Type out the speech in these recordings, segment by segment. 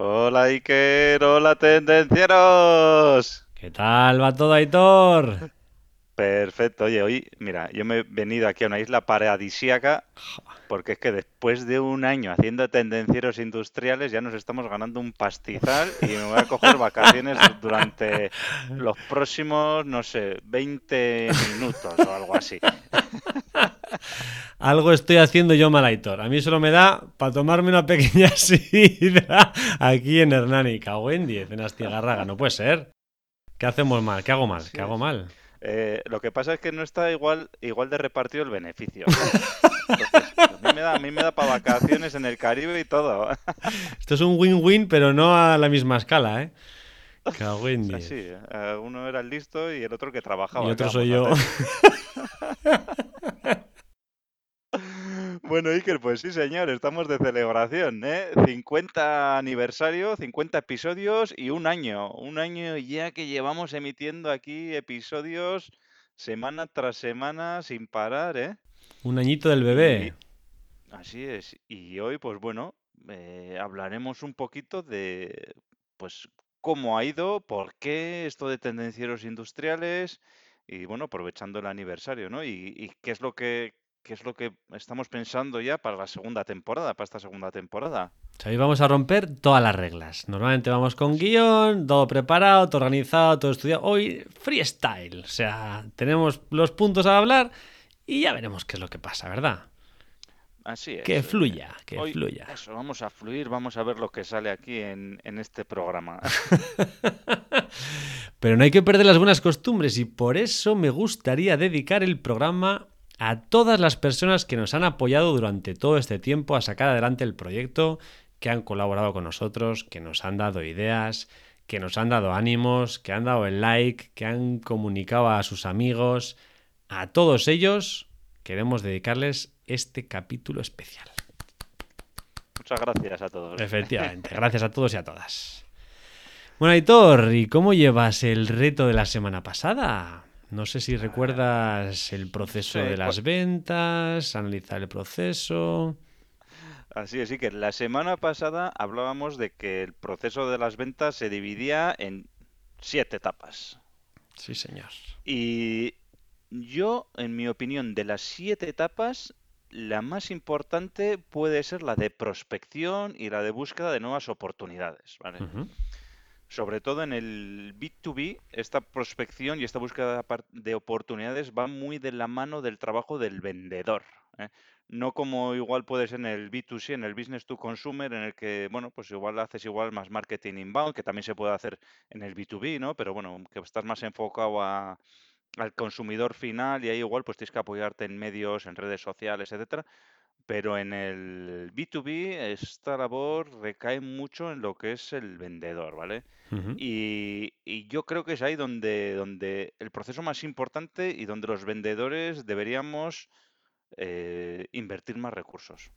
Hola Iker, hola tendencieros. ¿Qué tal va todo, Aitor? Perfecto, oye, hoy, mira, yo me he venido aquí a una isla paradisíaca porque es que después de un año haciendo tendencieros industriales ya nos estamos ganando un pastizal y me voy a coger vacaciones durante los próximos, no sé, 20 minutos o algo así. Algo estoy haciendo yo mal, Aitor. A mí solo me da para tomarme una pequeña sidra aquí en Hernani. Cago en 10, en Astigarraga. No puede ser. ¿Qué hacemos mal? ¿Qué hago mal? ¿Qué hago mal? Eh, lo que pasa es que no está igual, igual de repartido el beneficio. Entonces, a mí me da, a mí me da para vacaciones en el Caribe y todo. Esto es un win-win, pero no a la misma escala, ¿eh? Cago en 10. Así, eh, uno era el listo y el otro que trabajaba. Y otro ¿qué soy yo. Bueno, Iker, pues sí, señor, estamos de celebración, ¿eh? 50 aniversario, 50 episodios y un año. Un año ya que llevamos emitiendo aquí episodios semana tras semana sin parar, ¿eh? Un añito del bebé. Así es. Y hoy, pues bueno, eh, hablaremos un poquito de, pues, cómo ha ido, por qué esto de tendencieros industriales y, bueno, aprovechando el aniversario, ¿no? Y, y qué es lo que, qué es lo que estamos pensando ya para la segunda temporada, para esta segunda temporada. Hoy vamos a romper todas las reglas. Normalmente vamos con guion, todo preparado, todo organizado, todo estudiado. Hoy freestyle. O sea, tenemos los puntos a hablar y ya veremos qué es lo que pasa, ¿verdad? Así es. Que eh, fluya, que hoy, fluya. Eso, vamos a fluir, vamos a ver lo que sale aquí en, en este programa. Pero no hay que perder las buenas costumbres y por eso me gustaría dedicar el programa a todas las personas que nos han apoyado durante todo este tiempo a sacar adelante el proyecto, que han colaborado con nosotros, que nos han dado ideas, que nos han dado ánimos, que han dado el like, que han comunicado a sus amigos. A todos ellos queremos dedicarles este capítulo especial. Muchas gracias a todos. Efectivamente, gracias a todos y a todas. Bueno, Aitor, ¿y cómo llevas el reto de la semana pasada? No sé si recuerdas el proceso Sí, de las pues- ventas, analizar el proceso. Así es, sí que la semana pasada hablábamos de que el proceso de las ventas se dividía en siete etapas. Sí, señor. Y yo, en mi opinión, de las siete etapas, la más importante puede ser la de prospección y la de búsqueda de nuevas oportunidades, ¿vale? Sobre todo en el B2B, esta prospección y esta búsqueda de oportunidades va muy de la mano del trabajo del vendedor. ¿eh? No como igual puede ser en el B2C, en el business to consumer, en el que, bueno, pues igual haces igual más marketing inbound, que también se puede hacer en el B2B, ¿no? Pero bueno, que estás más enfocado a, al consumidor final y ahí igual pues tienes que apoyarte en medios, en redes sociales, etcétera. Pero en el B2B esta labor recae mucho en lo que es el vendedor, ¿vale? Y, y yo creo que es ahí donde, donde el proceso más importante y donde los vendedores deberíamos eh, invertir más recursos.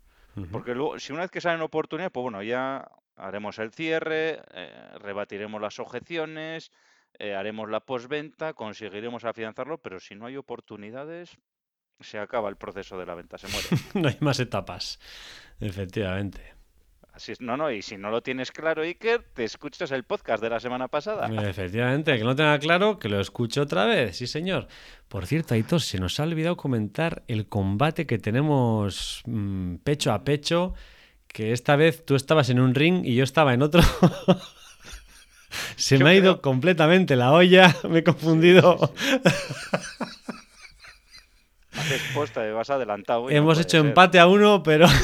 Porque luego, si una vez que salen oportunidades, pues bueno, ya haremos el cierre, eh, rebatiremos las objeciones, eh, haremos la postventa, conseguiremos afianzarlo, pero si no hay oportunidades, se acaba el proceso de la venta, se muere. No hay más etapas. Efectivamente. Así es, no, no, y si no lo tienes claro, Iker, te escuchas el podcast de la semana pasada. Efectivamente, que no tenga claro, que lo escuche otra vez, sí señor. Por cierto, Aitor, se nos ha olvidado comentar el combate que tenemos mm, pecho a pecho, que esta vez tú estabas en un ring y yo estaba en otro. se Yo me ha ido completamente la olla, me he confundido. Vas adelantado. no Hemos puede hecho ser. empate a uno, pero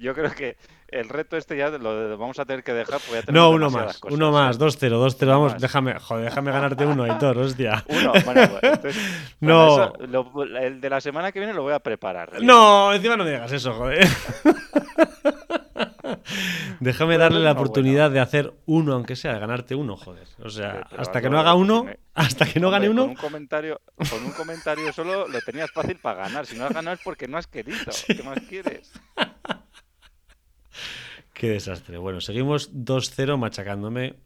Yo creo que el reto este ya lo vamos a tener que dejar porque ya no, uno más, cosas, uno más, ¿eh? 2-0, 2-0, Uno vamos, más. déjame, joder, déjame ganarte uno, Aitor, hostia. Uno, bueno, pues, entonces, No. eso, lo- el de la semana que viene lo voy a preparar. No, encima no me digas eso, joder. Déjame darle la oportunidad de hacer uno, aunque sea, de ganarte uno, joder. O sea, hasta que no haga uno, me- hasta que no gane Hombre, uno, Con un comentario, con un comentario solo lo tenías fácil para ganar. Si no has ganado es porque no has querido. ¿Qué más quieres? qué desastre. Bueno, seguimos 2-0 machacándome,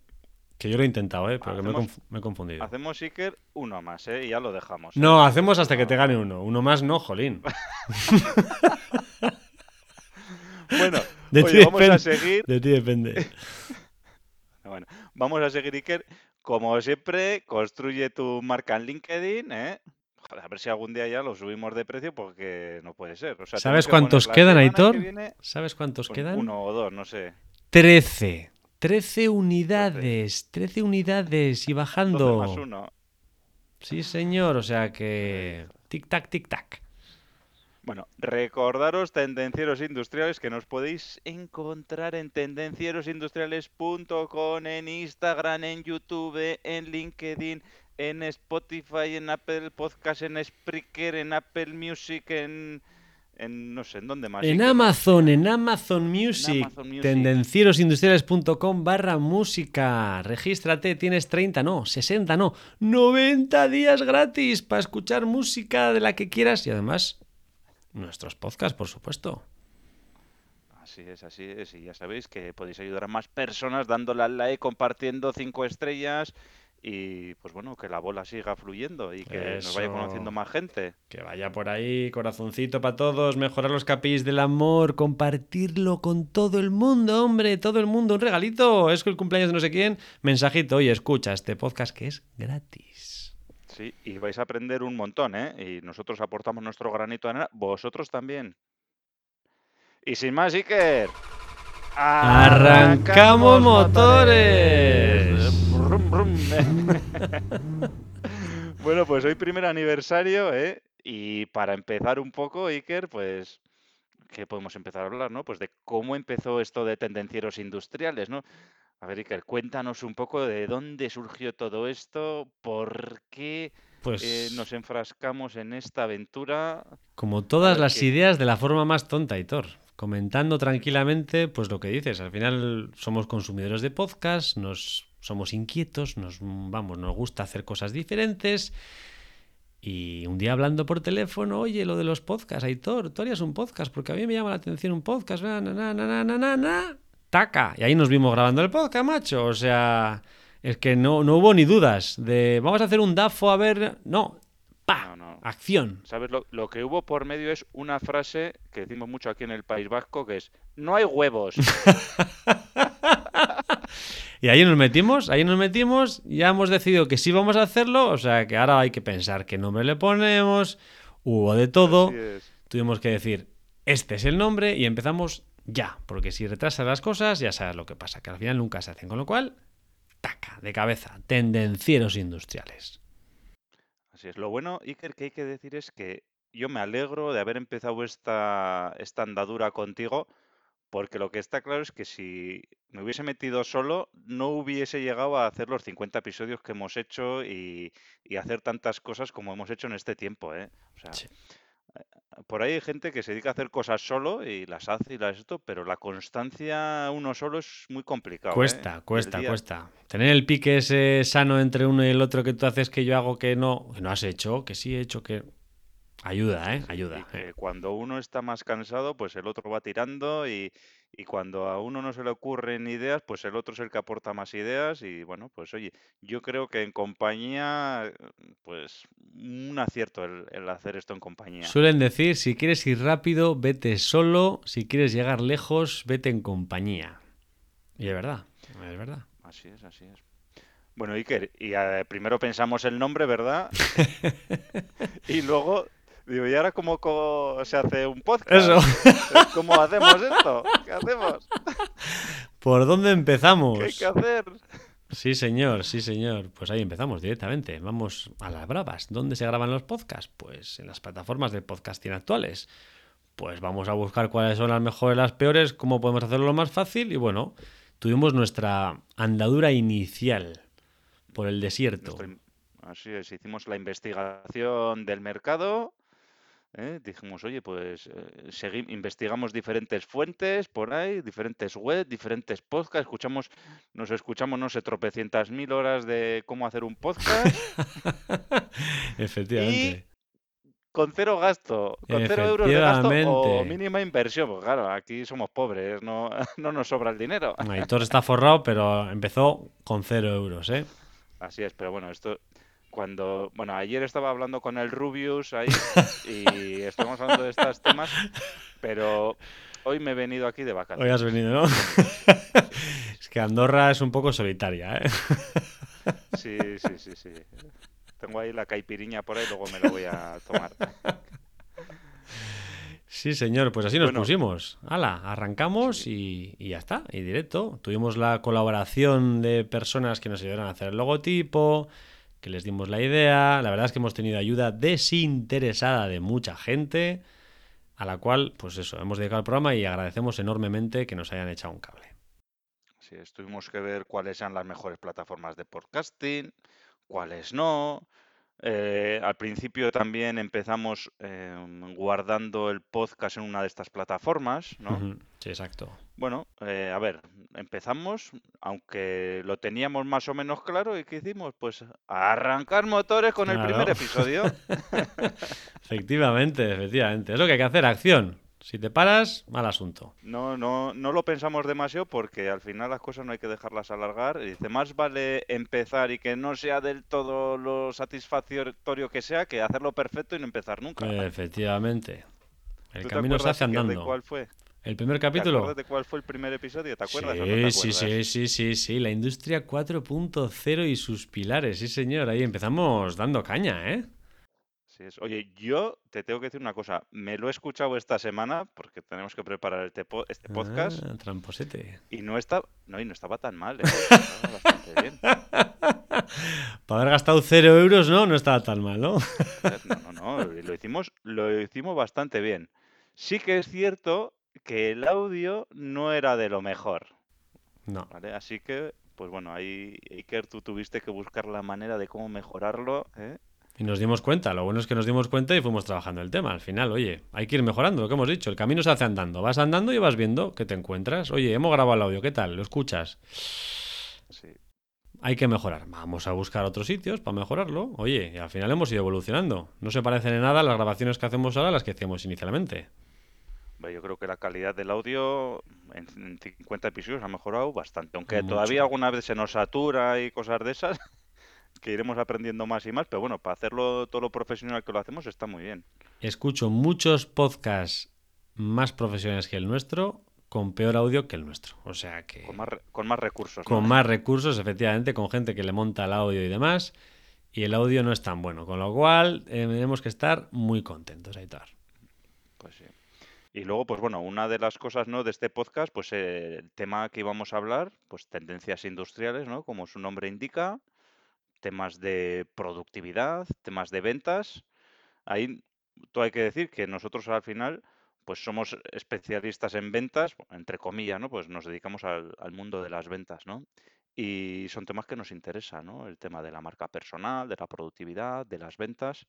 que yo lo he intentado, ¿eh? pero que me he, Hacemos- conf- me he confundido. Hacemos Iker uno más, ¿eh? Y ya lo dejamos. ¿eh? No, hacemos hasta que te gane uno. Uno más no, jolín. Bueno, De oye, vamos a seguir. De ti depende. Bueno, vamos a seguir, Iker. Como siempre, construye tu marca en LinkedIn, ¿eh? Joder, a ver si algún día ya lo subimos de precio porque no puede ser. O sea, ¿Sabes cuántos quedan, semana Aitor? que viene, ¿Sabes cuántos pues, quedan? Uno o dos, no sé. 13. 13 unidades. 13 unidades y 12 bajando. más uno. Sí, señor. O sea que. Tic-tac, tic-tac. Bueno, recordaros tendencieros industriales que nos podéis encontrar en tendencierosindustriales.com, en Instagram, en YouTube, en LinkedIn, en Spotify, en Apple Podcast, en Spreaker, en Apple Music, en, en no sé, ¿en dónde más? En? Amazon, en Amazon Music, Music. tendencierosindustriales.com barra música. Regístrate, tienes 30, no, 60, no, 90 días gratis para escuchar música de la que quieras y además nuestros podcasts, por supuesto. Así es, así es. Y ya sabéis que podéis ayudar a más personas dándole al like, compartiendo cinco estrellas y pues bueno, que la bola siga fluyendo y que nos vaya conociendo más gente. Que vaya por ahí, corazoncito para todos, mejorar los capis del amor, compartirlo con todo el mundo, hombre, todo el mundo, un regalito, es que el cumpleaños de no sé quién, mensajito, oye, escucha este podcast que es gratis. Sí, y vais a aprender un montón, ¿eh? Y nosotros aportamos nuestro granito de arena, vosotros también. Y sin más, Iker. ¡Arrancamos motores! Bueno, pues hoy primer aniversario, ¿eh? Y para empezar un poco, Iker, pues, ¿qué podemos empezar a hablar, no? Pues de cómo empezó esto de tendencieros industriales, ¿no? A ver, Iker, cuéntanos un poco de dónde surgió todo esto, por qué Pues eh, nos enfrascamos en esta aventura. como todas las ideas de la forma más tonta, Hitor. Comentando tranquilamente, pues lo que dices. Al final somos consumidores de podcast, nos somos inquietos, nos vamos, nos gusta hacer cosas diferentes. Y un día hablando por teléfono, oye, lo de los podcasts, Aitor, tú harías un podcast, porque a mí me llama la atención un podcast, na, na, na, na, na, na, na, taca. Y ahí nos vimos grabando el podcast, macho. O sea, es que no, no hubo ni dudas de vamos a hacer un DAFO a ver. No, pa, No, no. acción. ¿Sabes? Lo, lo que hubo por medio es una frase que decimos mucho aquí en el País Vasco, que es, no hay huevos. Y ahí nos metimos, ahí nos metimos, ya hemos decidido que sí vamos a hacerlo, o sea que ahora hay que pensar qué nombre le ponemos, hubo de todo, tuvimos que decir, este es el nombre y empezamos ya, porque si retrasas las cosas ya sabes lo que pasa, que al final nunca se hacen, con lo cual, taca, de cabeza, tendencieros industriales. Así es. Lo bueno, Iker, que hay que decir es que yo me alegro de haber empezado esta, esta andadura contigo, porque lo que está claro es que si me hubiese metido solo, no hubiese llegado a hacer los 50 episodios que hemos hecho y, y hacer tantas cosas como hemos hecho en este tiempo, ¿eh? O sea, Sí. Por ahí hay gente que se dedica a hacer cosas solo y las hace y las esto, pero la constancia uno solo es muy complicado, ¿eh? Cuesta, cuesta, día- cuesta. Tener el pique ese sano entre uno y el otro que tú haces que yo hago que no, que no has hecho, que sí he hecho, que... Ayuda, ¿eh? Ayuda. y que cuando uno está más cansado, pues el otro va tirando y, y cuando a uno no se le ocurren ideas, pues el otro es el que aporta más ideas y bueno, pues oye, yo creo que en compañía, pues un acierto el, el hacer esto en compañía. Suelen decir, si quieres ir rápido, vete solo, si quieres llegar lejos, vete en compañía. Y es verdad, es verdad. Así es, así es. Bueno, Iker, y eh, primero pensamos el nombre, ¿verdad? y luego, digo, ¿y ahora cómo se hace un podcast? Eso. ¿Cómo hacemos esto? ¿Qué hacemos? ¿Por dónde empezamos? ¿Qué hay que hacer? Sí, señor, sí, señor. Pues ahí empezamos directamente. Vamos a las bravas. ¿Dónde se graban los podcasts? Pues en las plataformas de podcasting actuales. Pues vamos a buscar cuáles son las mejores, las peores, cómo podemos hacerlo lo más fácil. Y bueno, tuvimos nuestra andadura inicial por el desierto. Así es, hicimos la investigación del mercado ¿eh? dijimos, oye, pues eh, investigamos diferentes fuentes por ahí, diferentes webs, diferentes podcasts, escuchamos, nos escuchamos, no sé, tropecientas mil horas de cómo hacer un podcast y Efectivamente. con cero gasto, con cero euros de gasto o mínima inversión. Pues claro, aquí somos pobres, no, no nos sobra el dinero. Aitor está forrado, pero empezó con cero euros, ¿eh? Así es, pero bueno, esto cuando, bueno, ayer estaba hablando con el Rubius ahí y estamos hablando de estos temas, pero hoy me he venido aquí de Hoy vacaciones. has venido, ¿no? es que Andorra es un poco solitaria, ¿eh? Sí, sí, sí, sí. Tengo ahí la caipiriña por ahí, luego me la voy a tomar. Sí, señor, pues así nos Bueno. pusimos. Hala, arrancamos y, y ya está, y directo. Tuvimos la colaboración de personas que nos ayudaron a hacer el logotipo, que les dimos la idea. La verdad es que hemos tenido ayuda desinteresada de mucha gente, a la cual, pues eso, hemos dedicado el programa y agradecemos enormemente que nos hayan echado un cable. Sí, tuvimos que ver cuáles eran las mejores plataformas de podcasting, cuáles no. Eh, al principio también empezamos eh, guardando el podcast en una de estas plataformas, ¿no? Sí, exacto. Bueno, eh, a ver, empezamos, aunque lo teníamos más o menos claro, ¿y qué hicimos? Pues arrancar motores con el primer episodio. Efectivamente, efectivamente. Es lo que hay que hacer, acción. Si te paras, mal asunto. No, no, no lo pensamos demasiado porque al final las cosas no hay que dejarlas alargar. Y dice, más vale empezar y que no sea del todo lo satisfactorio que sea que hacerlo perfecto y no empezar nunca. Efectivamente. El ¿Tú te camino se acuerdas, hace de andando. cuál fue? El primer ¿Te capítulo. acuerdas de cuál fue el primer episodio? ¿Te acuerdas o no te Sí, sí, sí, sí, sí, sí. La industria 4.0 y sus pilares. Sí, señor. Ahí empezamos dando caña, ¿eh? Sí es. Oye, yo te tengo que decir una cosa. Me lo he escuchado esta semana porque tenemos que preparar este, po- este podcast Ah, tramposete. y no está, no, y no estaba tan mal, ¿eh? Estaba bastante bien. Para haber gastado cero euros, ¿no? No estaba tan mal, ¿no? No, no, no, lo hicimos, lo hicimos bastante bien. Sí que es cierto que el audio no era de lo mejor, No. ¿vale? Así que, pues bueno, ahí, Iker, tú tuviste que buscar la manera de cómo mejorarlo, ¿eh? Y nos dimos cuenta. Lo bueno es que nos dimos cuenta y fuimos trabajando el tema. Al final, oye, hay que ir mejorando, lo que hemos dicho. El camino se hace andando. Vas andando y vas viendo que te encuentras. Oye, hemos grabado el audio, ¿qué tal? ¿Lo escuchas? Sí. Hay que mejorar. Vamos a buscar otros sitios para mejorarlo. Oye, y al final hemos ido evolucionando. No se parecen en nada las grabaciones que hacemos ahora a las que hacíamos inicialmente. Yo creo que la calidad del audio en en 50 episodios ha mejorado bastante, aunque Mucho. todavía alguna vez se nos satura y cosas de esas, que iremos aprendiendo más y más, pero bueno, para hacerlo todo lo profesional que lo hacemos está muy bien. Escucho muchos podcasts más profesionales que el nuestro con peor audio que el nuestro. O sea que Con más, re- con más recursos. ¿no? con más recursos, efectivamente, con gente que le monta el audio y demás. Y el audio no es tan bueno. Con lo cual, eh, tenemos que estar muy contentos, Aitor. Y luego, pues bueno, una de las cosas, ¿no? de este podcast, pues eh, el tema que íbamos a hablar, pues tendencias industriales, ¿no? Como su nombre indica, temas de productividad, temas de ventas. Ahí todo hay que decir que nosotros al final, pues somos especialistas en ventas, entre comillas, ¿no? Pues nos dedicamos al mundo de las ventas, ¿no? Y son temas que nos interesan, ¿no? El tema de la marca personal, de la productividad, de las ventas.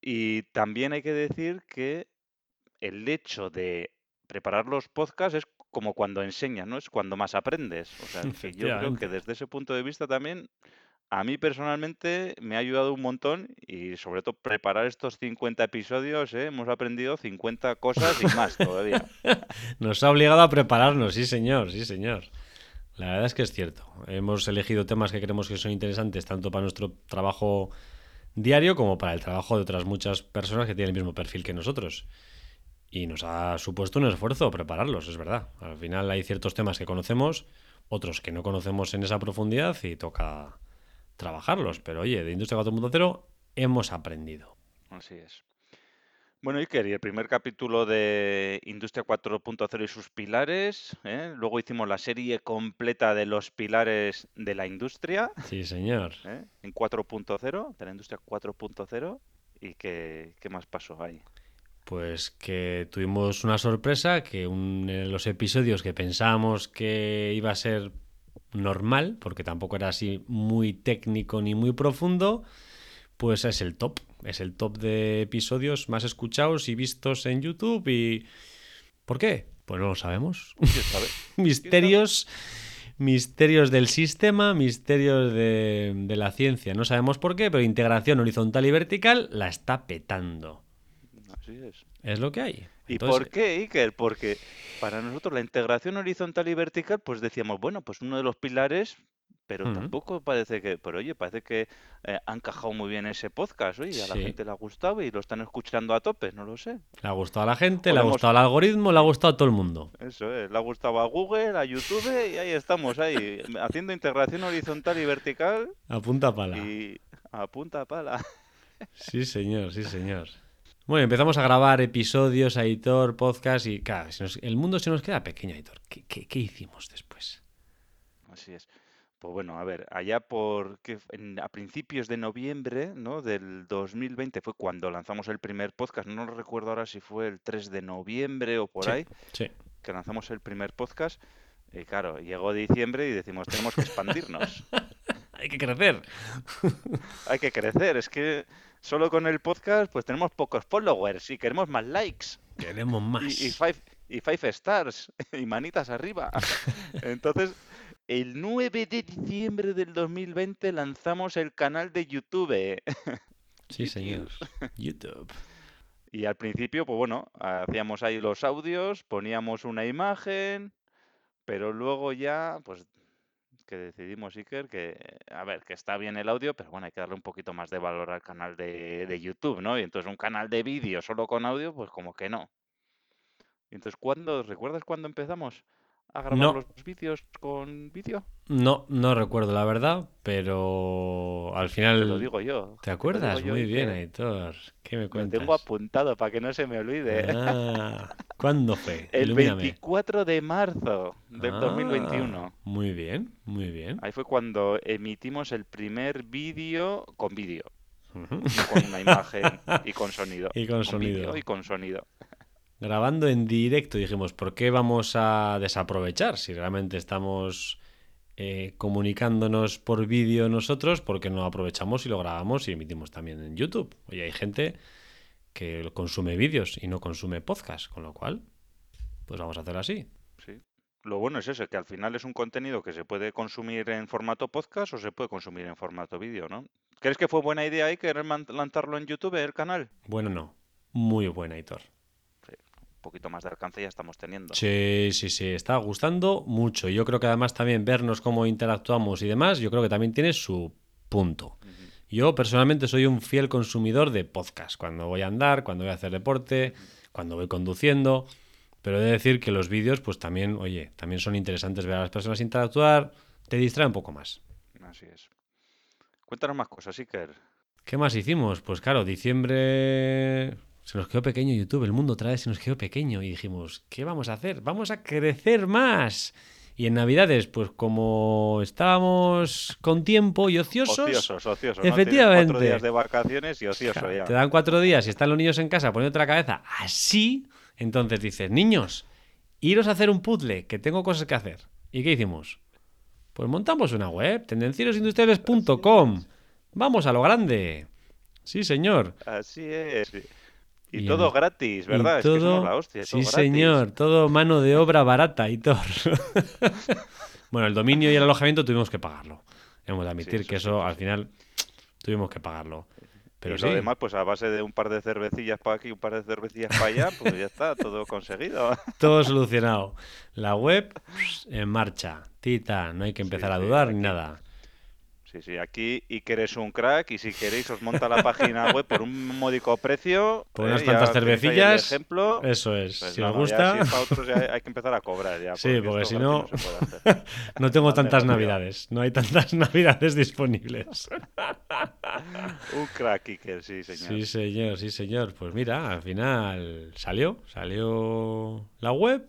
Y también hay que decir que el hecho de preparar los podcasts es como cuando enseñas, ¿no? Es cuando más aprendes. O sea, que yo creo que desde ese punto de vista también, a mí personalmente me ha ayudado un montón y sobre todo preparar estos 50 episodios, ¿eh? Hemos aprendido 50 cosas y más todavía. Nos ha obligado a prepararnos, sí señor, sí señor. La verdad es que es cierto. Hemos elegido temas que creemos que son interesantes tanto para nuestro trabajo diario como para el trabajo de otras muchas personas que tienen el mismo perfil que nosotros. Y nos ha supuesto un esfuerzo prepararlos, es verdad. Al final hay ciertos temas que conocemos, otros que no conocemos en esa profundidad y toca trabajarlos. Pero oye, de Industria 4.0 hemos aprendido. Así es. Bueno, Iker, y el primer capítulo de Industria 4.0 y sus pilares, ¿eh? Luego hicimos la serie completa de los pilares de la industria, Sí, señor. ¿eh? En 4.0, de la industria 4.0. ¿Y qué, qué más pasó ahí? Pues que tuvimos una sorpresa, que un, en los episodios que pensábamos que iba a ser normal, porque tampoco era así muy técnico ni muy profundo, pues es el top. Es el top de episodios más escuchados y vistos en YouTube. ¿Y por qué? Pues no lo sabemos. Misterios, misterios del sistema, misterios de, de la ciencia. No sabemos por qué, pero integración horizontal y vertical la está petando. Así es. Es lo que hay. ¿Y Entonces, por qué, Iker? Porque para nosotros la integración horizontal y vertical, pues decíamos, bueno, pues uno de los pilares, pero tampoco parece que, pero oye, parece que eh, han encajado muy bien ese podcast, oye, a la gente le ha gustado y lo están escuchando a tope, no lo sé. Le ha gustado a la gente, le ha gustado al algoritmo, le ha gustado a todo el mundo. Eso es, le ha gustado a Google, a YouTube y ahí estamos, ahí, haciendo integración horizontal y vertical A punta pala. y a punta pala. Sí, señor, sí, señor. Bueno, empezamos a grabar episodios, Aitor, podcast y claro, se nos- el mundo se nos queda pequeño, Aitor. ¿Qué, qué- qué hicimos después? Así es. Pues bueno, a ver, allá por que a principios de noviembre, ¿no? del 2020 fue cuando lanzamos el primer podcast. No recuerdo ahora si fue el 3 de noviembre o por Sí, ahí sí. que lanzamos el primer podcast. Y claro, llegó diciembre y decimos, tenemos que expandirnos. Hay que crecer. Hay que crecer. Es que solo con el podcast pues tenemos pocos followers y queremos más likes. Queremos más. Y, y five, y five stars y manitas arriba. Entonces, el 9 de diciembre del 2020 lanzamos el canal de YouTube. Sí, señor. YouTube. Y al principio, pues bueno, hacíamos ahí los audios, poníamos una imagen, pero luego ya, pues que decidimos, Iker, que, a ver, que está bien el audio, pero bueno, hay que darle un poquito más de valor al canal de, de YouTube, ¿no? Y entonces un canal de vídeo solo con audio, pues como que no. Y entonces, ¿cuándo, recuerdas cuándo empezamos a grabar No. los vídeos con vídeo? No, no recuerdo la verdad, pero al Te lo final... digo yo. ¿Te lo acuerdas? Muy bien, Iker. Aitor. ¿Qué me Lo cuentas? tengo apuntado para que no se me olvide. Ah, ¿Cuándo fue? El Ilumíname. 24 de marzo del Ah, 2021. Muy bien, muy bien. Ahí fue cuando emitimos el primer vídeo con vídeo, no con una imagen y con sonido. Y con sonido. y con sonido. Grabando en directo dijimos, ¿por qué vamos a desaprovechar si realmente estamos eh, comunicándonos por vídeo nosotros? ¿Por qué no aprovechamos y lo grabamos y emitimos también en YouTube? Oye, hay gente que consume vídeos y no consume podcast, con lo cual, pues vamos a hacer así. Sí. Lo bueno es eso, que al final es un contenido que se puede consumir en formato podcast o se puede consumir en formato vídeo, ¿no? ¿Crees que fue buena idea ahí querer lanzarlo en YouTube, el canal? Bueno, no. Muy buena, Hitor. Poquito más de alcance ya estamos teniendo. Sí, sí, sí, está gustando mucho. Yo creo que además también vernos cómo interactuamos y demás, yo creo que también tiene su punto. Yo personalmente soy un fiel consumidor de podcast, cuando voy a andar, cuando voy a hacer deporte, cuando voy conduciendo, pero he de decir que los vídeos pues también, oye, también son interesantes ver a las personas interactuar, te distrae un poco más. Así es. Cuéntanos más cosas, Iker. ¿Qué más hicimos? Pues claro, diciembre se nos quedó pequeño YouTube, el mundo otra vez se nos quedó pequeño y dijimos, ¿qué vamos a hacer? Vamos a crecer más. Y en Navidades, pues como estábamos con tiempo y ociosos, Ociosos, ociosos. ¿no? Efectivamente. cuatro días de vacaciones y ocioso claro, ya. te dan cuatro días y están los niños en casa poniéndote la cabeza así, entonces dices, niños, iros a hacer un puzzle, que tengo cosas que hacer. ¿Y qué hicimos? Pues montamos una web, tendencierosindustriales.com. Vamos a lo grande. Sí, señor. Así es. Y, Y todo gratis, Y ¿verdad? Es que somos todo- la hostia. Sí, todo señor. Todo mano de obra barata y todo. bueno, el dominio y el alojamiento tuvimos que pagarlo. Hemos de admitir eso que eso al final tuvimos que pagarlo. Pero y sí, lo demás, pues a base de un par de cervecillas para aquí, un par de cervecillas para allá, pues ya está, todo conseguido. todo solucionado. La web en marcha. Tita, no hay que empezar a dudar ni nada. Sí, sí, aquí Iker es un crack y si queréis os monta la página web por un módico precio. Por eh, unas cuantas el cervecillas. ejemplo. Eso es. Pues si no, os no, ya gusta, si para otros ya hay que empezar a cobrar ya. Sí, porque si no- hacer. no tengo tantas navidades. No hay tantas navidades disponibles. Un crack Iker, sí, señor. Sí, señor, sí, señor. Pues mira, al final salió, salió la web,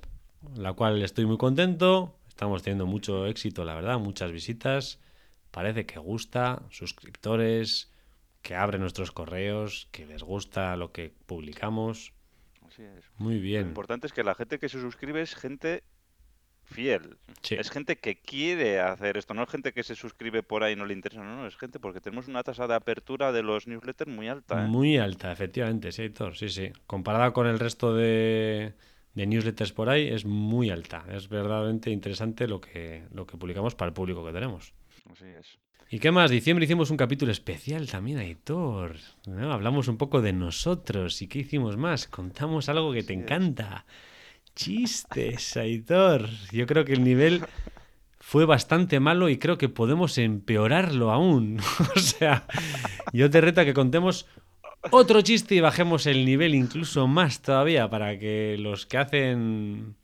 la cual estoy muy contento. Estamos teniendo mucho éxito, la verdad, muchas visitas. Parece que gusta, suscriptores, que abren nuestros correos, que les gusta lo que publicamos. Así es. Muy Lo bien. importante es que la gente que se suscribe es gente fiel. Sí. Es gente que quiere hacer esto, no es gente que se suscribe por ahí y no le interesa, no, no, es gente porque tenemos una tasa de apertura de los newsletters muy alta. ¿eh? Muy alta, efectivamente, sí, Héctor, sí, sí. Comparada con el resto de, de newsletters por ahí, es muy alta. Es verdaderamente interesante lo que, lo que publicamos para el público que tenemos. Así es. ¿Y qué más? Diciembre hicimos un capítulo especial también, Aitor. ¿no? Hablamos un poco de nosotros. ¿Y qué hicimos más? Contamos algo que te es. encanta. Chistes, Aitor. Yo creo que el nivel fue bastante malo y creo que podemos empeorarlo aún. o sea, yo te reto a que contemos otro chiste y bajemos el nivel incluso más todavía para que los que hacen...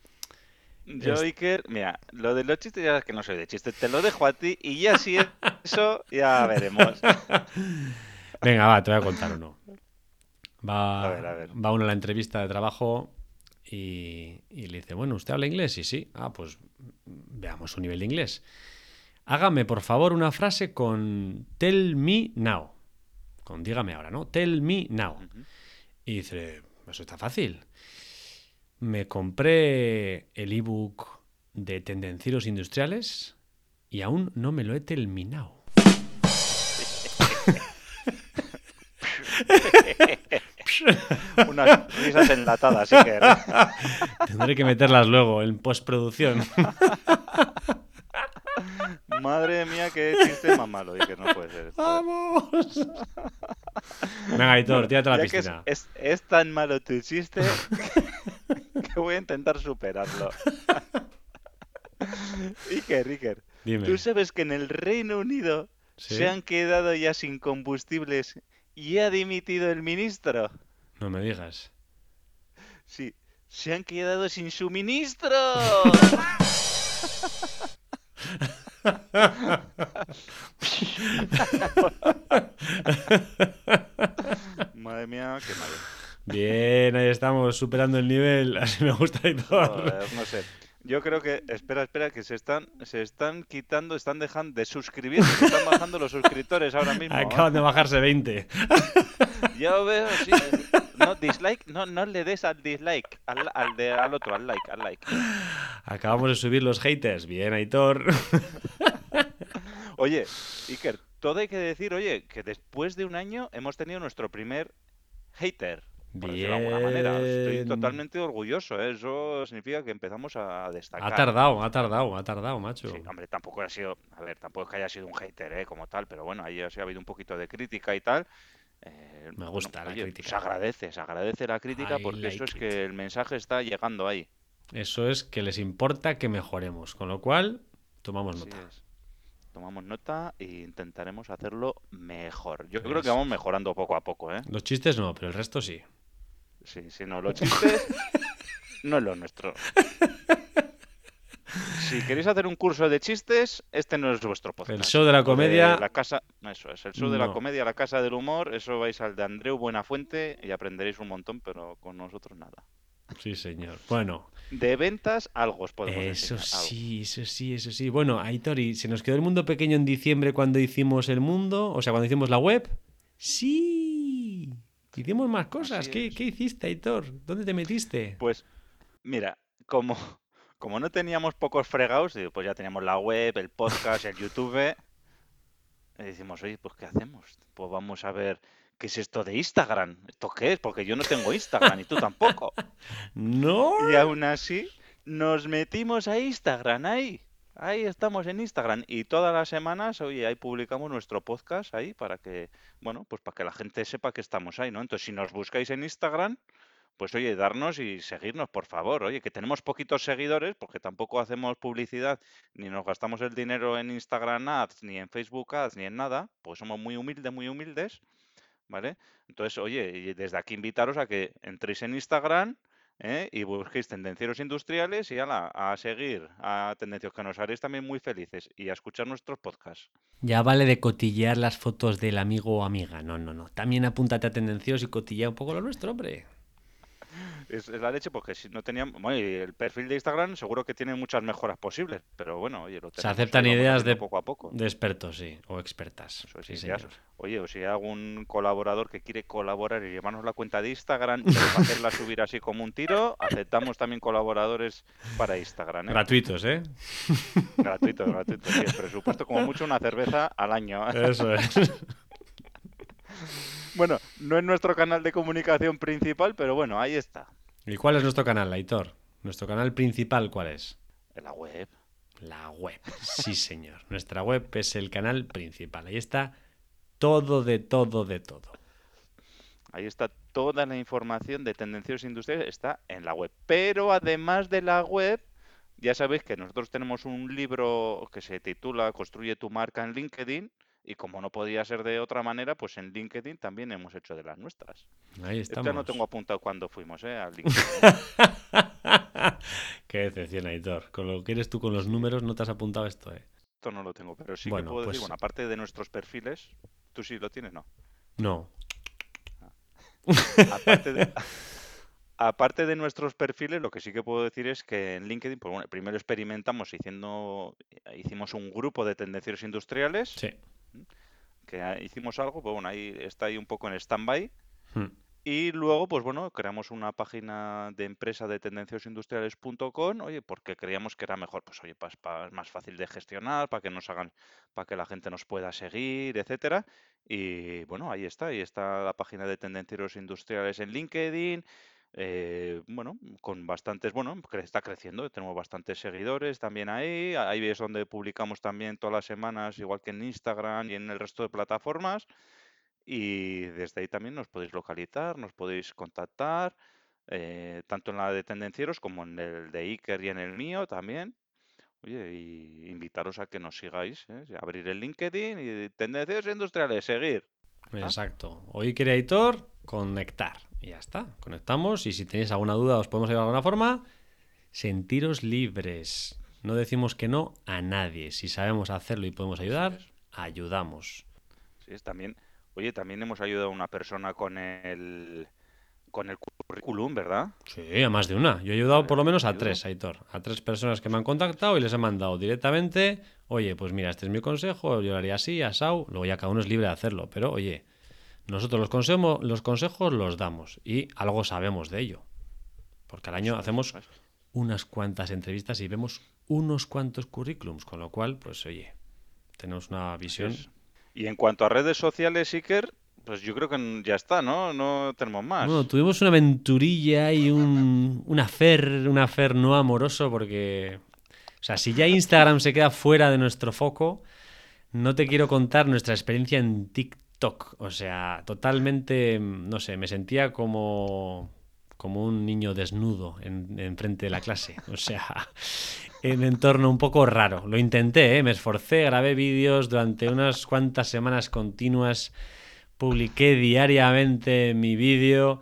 Yo, Es- Iker, mira, lo de los chistes ya es que no soy de chistes, te lo dejo a ti y ya si es eso, ya veremos. Venga, va, te voy a contar uno. Va, A ver, a ver. va uno a la entrevista de trabajo y, y le dice, bueno, ¿usted habla inglés? Y sí. Ah, pues veamos su nivel de inglés. Hágame, por favor, una frase con tell me now. Con dígame ahora, ¿no? Tell me now. Y dice, eso está fácil. Me compré el ebook de Tendencieros Industriales y aún no me lo he terminado. Unas risas enlatadas, Iker. Tendré que meterlas luego en postproducción. Madre mía, qué chiste más malo, Iker, no puede ser. esto. ¡Vamos! Venga, Aitor, tírate a la que es, piscina. es- es tan malo tu chiste que voy a intentar superarlo. Iker, Iker, Dime. ¿tú sabes que en el Reino Unido ¿Sí? se han quedado ya sin combustibles y ha dimitido el ministro? No me digas. Sí, se han quedado sin suministro. Madre mía, qué malo. Bien, ahí estamos, superando el nivel. Así me gusta, Aitor. Joder, no sé. Yo creo que, espera, espera, que se están, se están quitando, están dejando de suscribir, se están bajando los suscriptores ahora mismo. ¿eh? Acaban de bajarse 20. Ya lo veo, sí. No, dislike, no, no le des al dislike, al, al, de, al otro, al like, al like. Acabamos de subir los haters. Bien, Aitor. Oye, Iker, todo hay que decir, oye, que después de un año hemos tenido nuestro primer hater. Por decirlo de alguna manera. Estoy totalmente orgulloso, ¿eh? Eso significa que empezamos a destacar. Ha tardado, ha tardado, ha tardado, macho. Sí, hombre, tampoco ha sido, a ver, tampoco es que haya sido un hater, ¿eh? Como tal, pero bueno, ahí sí ha habido un poquito de crítica y tal. Eh, Me bueno, gusta la oye, crítica. Se agradece, se agradece la crítica I porque eso es it. que el mensaje está llegando ahí. Eso es que les importa que mejoremos. Con lo cual, tomamos Así nota. es. Tomamos nota e intentaremos hacerlo mejor. Yo creo que vamos mejorando poco a poco, ¿eh? Los chistes no, pero el resto sí. Sí, si no, los chistes no es lo nuestro. Si queréis hacer un curso de chistes, este no es vuestro podcast. El show de la comedia. la casa, eso es, el show de la comedia, la casa del humor, eso vais al de Andreu Buenafuente y aprenderéis un montón, pero con nosotros nada. Sí, señor. Bueno, De ventas, algo os podemos eso enseñar, algo. sí, eso sí, eso sí. Bueno, Aitori, ¿se nos quedó el mundo pequeño en diciembre cuando hicimos el mundo? O sea, cuando hicimos la web. Sí. Hicimos más cosas. ¿Qué, qué hiciste, Aitor? ¿Dónde te metiste? Pues, mira, como, como no teníamos pocos fregados, pues ya teníamos la web, el podcast, el YouTube. Y decimos, oye, pues ¿qué hacemos? Pues vamos a ver qué es esto de Instagram. ¿Esto qué es? Porque yo no tengo Instagram y tú tampoco. No. Y aún así, nos metimos a Instagram ahí. Ahí estamos en Instagram y todas las semanas, oye, ahí publicamos nuestro podcast ahí para que, bueno, pues para que la gente sepa que estamos ahí, ¿no? Entonces, si nos buscáis en Instagram, pues oye, darnos y seguirnos, por favor. Oye, que tenemos poquitos seguidores porque tampoco hacemos publicidad ni nos gastamos el dinero en Instagram Ads, ni en Facebook Ads, ni en nada, pues somos muy humildes, muy humildes, ¿vale? Entonces, oye, desde aquí invitaros a que entréis en Instagram ¿eh? y busquéis tendencieros industriales y ala, a seguir a tendencios que nos haréis también muy felices y a escuchar nuestros podcasts. Ya vale de cotillear las fotos del amigo o amiga. No, no, no. También apúntate a tendencios y cotilla un poco lo nuestro, hombre. Es, es la leche porque si no teníamos... Bueno, y el perfil de Instagram seguro que tiene muchas mejoras posibles, pero bueno, oye, lo Se aceptan ideas de, poco a poco. de expertos, sí, o expertas. Eso es, Sí, señor. Oye, o si hay algún colaborador que quiere colaborar y llevarnos la cuenta de Instagram y hacerla subir así como un tiro, aceptamos también colaboradores para Instagram, ¿eh? Gratuitos, ¿eh? Gratuito, gratuito. Sí, el presupuesto como mucho una cerveza al año. Eso es. Bueno, no es nuestro canal de comunicación principal, pero bueno, ahí está. ¿Y cuál es nuestro canal, Aitor? ¿Nuestro canal principal cuál es? La web. La web. Sí, señor. Nuestra web es el canal principal. Ahí está todo de todo de todo. Ahí está toda la información de tendencias industriales, está en la web. Pero además de la web, ya sabéis que nosotros tenemos un libro que se titula Construye tu marca en LinkedIn. Y como no podía ser de otra manera, pues en LinkedIn también hemos hecho de las nuestras. Ahí estamos. ya no tengo apuntado cuando fuimos, ¿eh? Al LinkedIn. Qué decepción, Aitor. Con lo que eres tú con los números no te has apuntado esto, ¿eh? Esto no lo tengo, pero sí Bueno, que puedo pues- decir, bueno, aparte de nuestros perfiles, tú sí lo tienes, ¿no? No. Aparte de, aparte de nuestros perfiles, lo que sí que puedo decir es que en LinkedIn, pues bueno, primero experimentamos haciendo, hicimos un grupo de tendencieros industriales, Sí. Que hicimos algo, pues bueno, ahí está ahí un poco en stand-by. Hmm. Y luego, pues bueno, creamos una página de empresa de tendenciosindustriales.com, oye, porque creíamos que era mejor, pues oye, pa- más fácil de gestionar, para que nos hagan, para que la gente nos pueda seguir, etcétera. Y bueno, ahí está, ahí está la página de tendencieros industriales en LinkedIn. Eh, bueno, con bastantes, bueno, está creciendo, tenemos bastantes seguidores también ahí. Ahí es donde publicamos también todas las semanas, igual que en Instagram y en el resto de plataformas. Y desde ahí también nos podéis localizar, nos podéis contactar, eh, tanto en la de Tendencieros como en el de Iker y en el mío también. Oye, y invitaros a que nos sigáis, ¿eh? Abrir el LinkedIn y Tendencieros Industriales, seguir. Exacto. Hoy quiere Aitor conectar. Y ya está. Conectamos y si tenéis alguna duda os podemos ayudar de alguna forma, sentiros libres. No decimos que no a nadie. Si sabemos hacerlo y podemos ayudar, ayudamos. Sí, es también, oye, también hemos ayudado a una persona con el con el currículum, ¿verdad? Sí, a más de una. Yo he ayudado por lo menos a tres, Aitor. A tres personas que me han contactado y les he mandado directamente, oye, pues mira, este es mi consejo, yo lo haría así, asau. Luego ya cada uno es libre de hacerlo. Pero oye, nosotros los, consejos los consejos los damos y algo sabemos de ello. Porque al año hacemos unas cuantas entrevistas y vemos unos cuantos currículums, con lo cual, pues oye, tenemos una visión. Y en cuanto a redes sociales, Iker, pues yo creo que ya está, ¿no? No tenemos más. Bueno, tuvimos una aventurilla y un, un affair, un affair no amoroso porque... O sea, si ya Instagram se queda fuera de nuestro foco, no te quiero contar nuestra experiencia en TikTok. O sea, totalmente, no sé, me sentía como, como un niño desnudo en, en frente de la clase. O sea, en entorno un poco raro. Lo intenté, ¿eh? me esforcé, grabé vídeos durante unas cuantas semanas continuas, publiqué diariamente mi vídeo.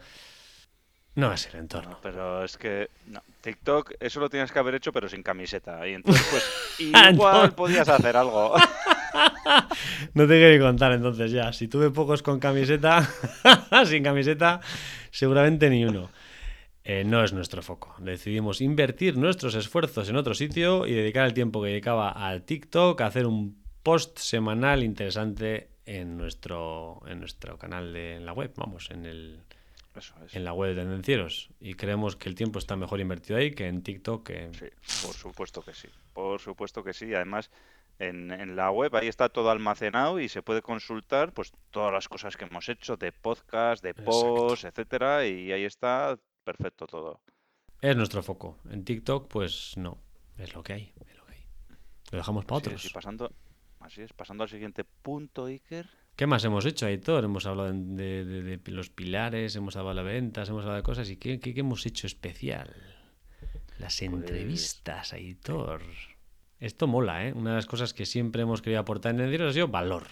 No es el entorno. No, pero es que no, TikTok, eso lo tienes que haber hecho, pero sin camiseta. Y entonces, pues, Ah, igual no. podías hacer algo. No te quiero contar entonces ya. Si tuve pocos con camiseta, sin camiseta, seguramente ni uno. Eh, no es nuestro foco. Decidimos invertir nuestros esfuerzos en otro sitio y dedicar el tiempo que dedicaba al TikTok a hacer un post semanal interesante en nuestro, en nuestro canal de en la web, vamos, en, el, Eso en la web de Tendencieros. Y creemos que el tiempo está mejor invertido ahí que en TikTok. Que... Sí, por supuesto que sí. Por supuesto que sí. Además, en, en la web ahí está todo almacenado y se puede consultar pues todas las cosas que hemos hecho de podcast, de Exacto. post, etcétera, y ahí está perfecto todo. Es nuestro foco. En TikTok, pues no. Es lo que hay. Es lo que hay. Lo dejamos para Así es, otros. y pasando, así es, pasando al siguiente punto, Iker. ¿Qué más hemos hecho, Aitor? Hemos hablado de, de- de los pilares, hemos hablado de ventas, hemos hablado de cosas. ¿Y qué, qué- qué hemos hecho especial? Las entrevistas, Aitor. Esto mola, ¿eh? Una de las cosas que siempre hemos querido aportar en Tendencieros ha sido valor.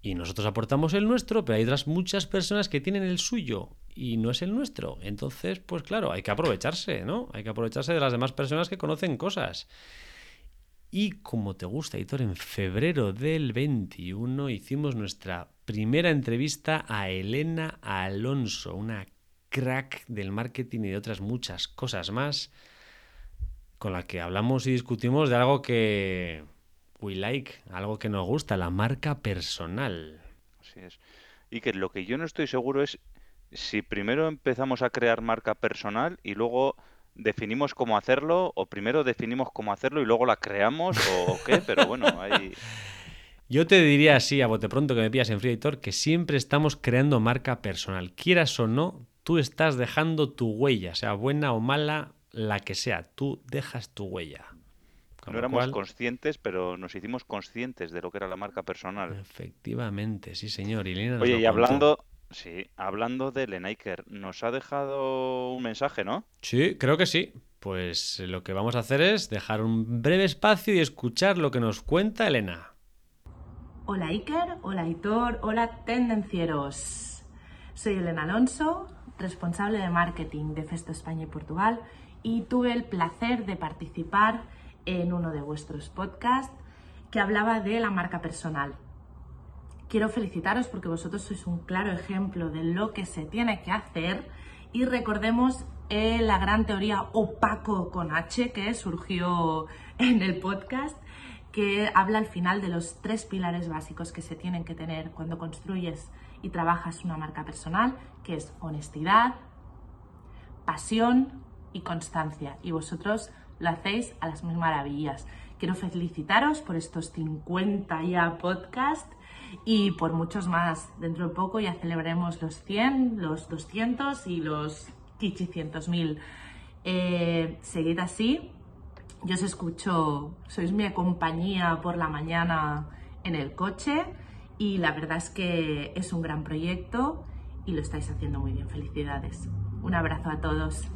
Y nosotros aportamos el nuestro, pero hay otras muchas personas que tienen el suyo y no es el nuestro. Entonces, pues claro, hay que aprovecharse, ¿no? Hay que aprovecharse de las demás personas que conocen cosas. Y como te gusta, Hitor, en febrero del 21 hicimos nuestra primera entrevista a Elena Alonso, una crack del marketing y de otras muchas cosas más, con la que hablamos y discutimos de algo que we like, algo que nos gusta, la marca personal. Así es. Y que lo que yo no estoy seguro es si primero empezamos a crear marca personal y luego definimos cómo hacerlo, o primero definimos cómo hacerlo y luego la creamos, o, qué, pero bueno, hay... Yo te diría así, a bote pronto que me pillas en Free que siempre estamos creando marca personal. Quieras o no, tú estás dejando tu huella, sea buena o mala, la que sea, tú dejas tu huella. no éramos conscientes, pero nos hicimos conscientes de lo que era la marca personal. Efectivamente, sí, señor. Y Oye, y hablando, Sí, hablando de Lenaiker, nos ha dejado un mensaje, ¿no? Sí, creo que sí. Pues lo que vamos a hacer es dejar un breve espacio y escuchar lo que nos cuenta Elena. Hola Iker, hola Hitor, hola tendencieros. Soy Elena Alonso, responsable de marketing de Festo España y Portugal y tuve el placer de participar en uno de vuestros podcasts que hablaba de la marca personal. Quiero felicitaros porque vosotros sois un claro ejemplo de lo que se tiene que hacer y recordemos eh, la gran teoría opaco con H que surgió en el podcast que habla al final de los tres pilares básicos que se tienen que tener cuando construyes y trabajas una marca personal, que es honestidad, pasión y constancia. Y vosotros lo hacéis a las mil maravillas. Quiero felicitaros por estos 50 ya podcasts y por muchos más. Dentro de poco ya celebraremos los 100, los 200 y los mil. Eh, seguid así. Yo os escucho, sois mi compañía por la mañana en el coche y la verdad es que es un gran proyecto y lo estáis haciendo muy bien. Felicidades. Un abrazo a todos.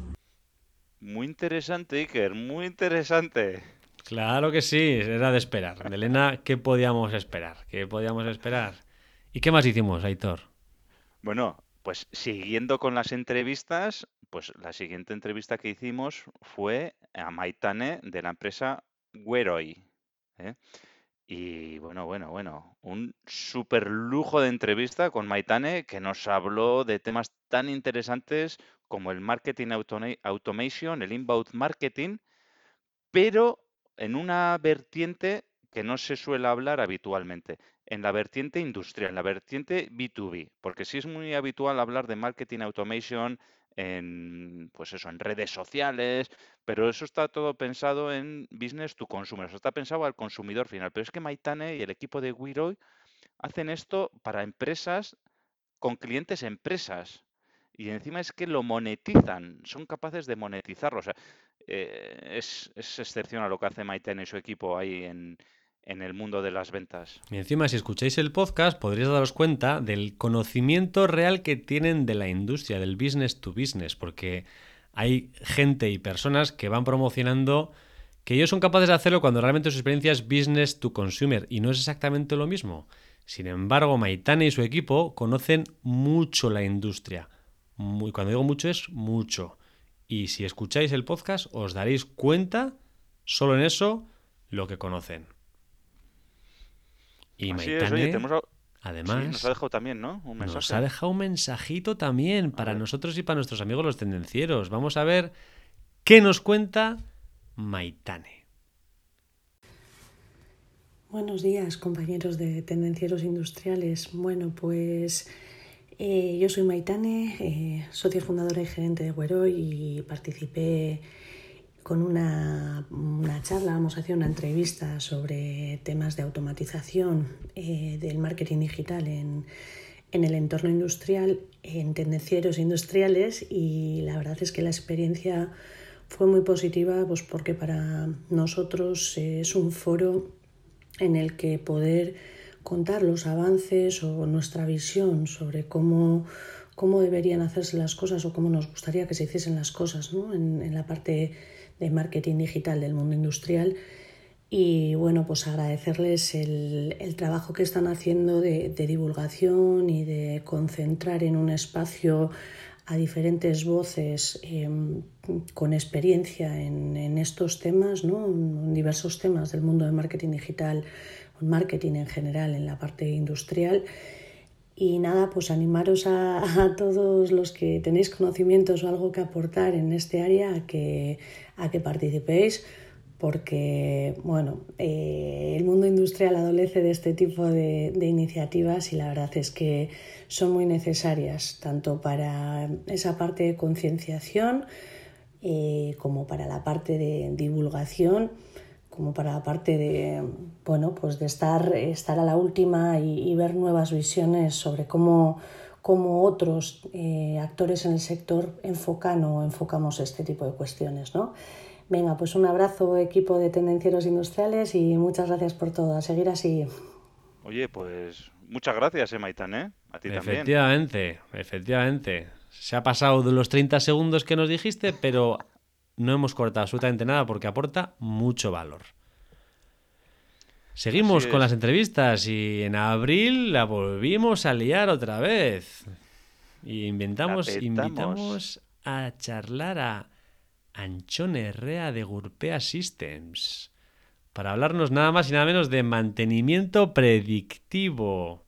Muy interesante, Iker, muy interesante. Claro que sí, era de esperar. Elena, ¿qué podíamos esperar? ¿Qué podíamos esperar? ¿Y qué más hicimos, Aitor? Bueno, pues siguiendo con las entrevistas, pues la siguiente entrevista que hicimos fue a Maitane de la empresa Weroi. ¿eh? Y bueno, bueno, bueno, un súper lujo de entrevista con Maitane que nos habló de temas tan interesantes como el marketing automation, el inbound marketing, pero en una vertiente que no se suele hablar habitualmente, en la vertiente industrial, en la vertiente B2B, porque sí es muy habitual hablar de marketing automation en, pues eso, en redes sociales, pero eso está todo pensado en business to consumer, está pensado al consumidor final. Pero es que Maitane y el equipo de Wiroy hacen esto para empresas con clientes empresas. Y encima es que lo monetizan, son capaces de monetizarlo. O sea, eh, es, excepcional lo que hace Maiten y su equipo ahí en, el mundo de las ventas. Y encima, si escucháis el podcast, podréis daros cuenta del conocimiento real que tienen de la industria, del business to business, porque hay gente y personas que van promocionando que ellos son capaces de hacerlo cuando realmente su experiencia es business to consumer y no es exactamente lo mismo. Sin embargo, Maitane y su equipo conocen mucho la industria. Muy, cuando digo mucho es mucho. Y si escucháis el podcast, os daréis cuenta, solo en eso, lo que conocen. Y Maitane, además, nos ha dejado también, ¿no? Un Nos ha dejado un mensajito también para nosotros y para nuestros amigos los tendencieros. Vamos a ver qué nos cuenta Maitane. Buenos días, compañeros de Tendencieros Industriales. Bueno, pues eh, yo soy Maitane, eh, socia fundadora y gerente de Güero y participé con una, charla, vamos a hacer una entrevista sobre temas de automatización eh, del marketing digital en, el entorno industrial, en tendencieros industriales y la verdad es que la experiencia fue muy positiva pues porque para nosotros es un foro en el que poder contar los avances o nuestra visión sobre cómo, cómo deberían hacerse las cosas o cómo nos gustaría que se hiciesen las cosas ¿no? en, la parte de marketing digital del mundo industrial. Y bueno, pues agradecerles el, el trabajo que están haciendo de, de, divulgación y de concentrar en un espacio a diferentes voces em, con experiencia en, en, estos temas, ¿no? en diversos temas del mundo del marketing digital marketing en general en la parte industrial. Y nada, pues animaros a, todos los que tenéis conocimientos o algo que aportar en este área a que, a que participéis, porque bueno, eh, el mundo industrial adolece de este tipo de, iniciativas y la verdad es que son muy necesarias, tanto para esa parte de concienciación eh, como para la parte de divulgación como para la parte de, bueno, pues de estar, estar a la última y, ver nuevas visiones sobre cómo, cómo otros eh, actores en el sector enfocan o enfocamos este tipo de cuestiones. ¿no? Venga, pues un abrazo equipo de tendencieros industriales y muchas gracias por todo. A seguir así. Oye, pues muchas gracias, eh, Maitán, ¿eh? A ti efectivamente, efectivamente. Se ha pasado de los 30 segundos que nos dijiste, pero no hemos cortado absolutamente nada porque aporta mucho valor. Seguimos con las entrevistas y en abril la volvimos a liar otra vez. Y inventamos, invitamos a charlar a Anchón Herrea de Gurpea Systems para hablarnos nada más y nada menos de mantenimiento predictivo.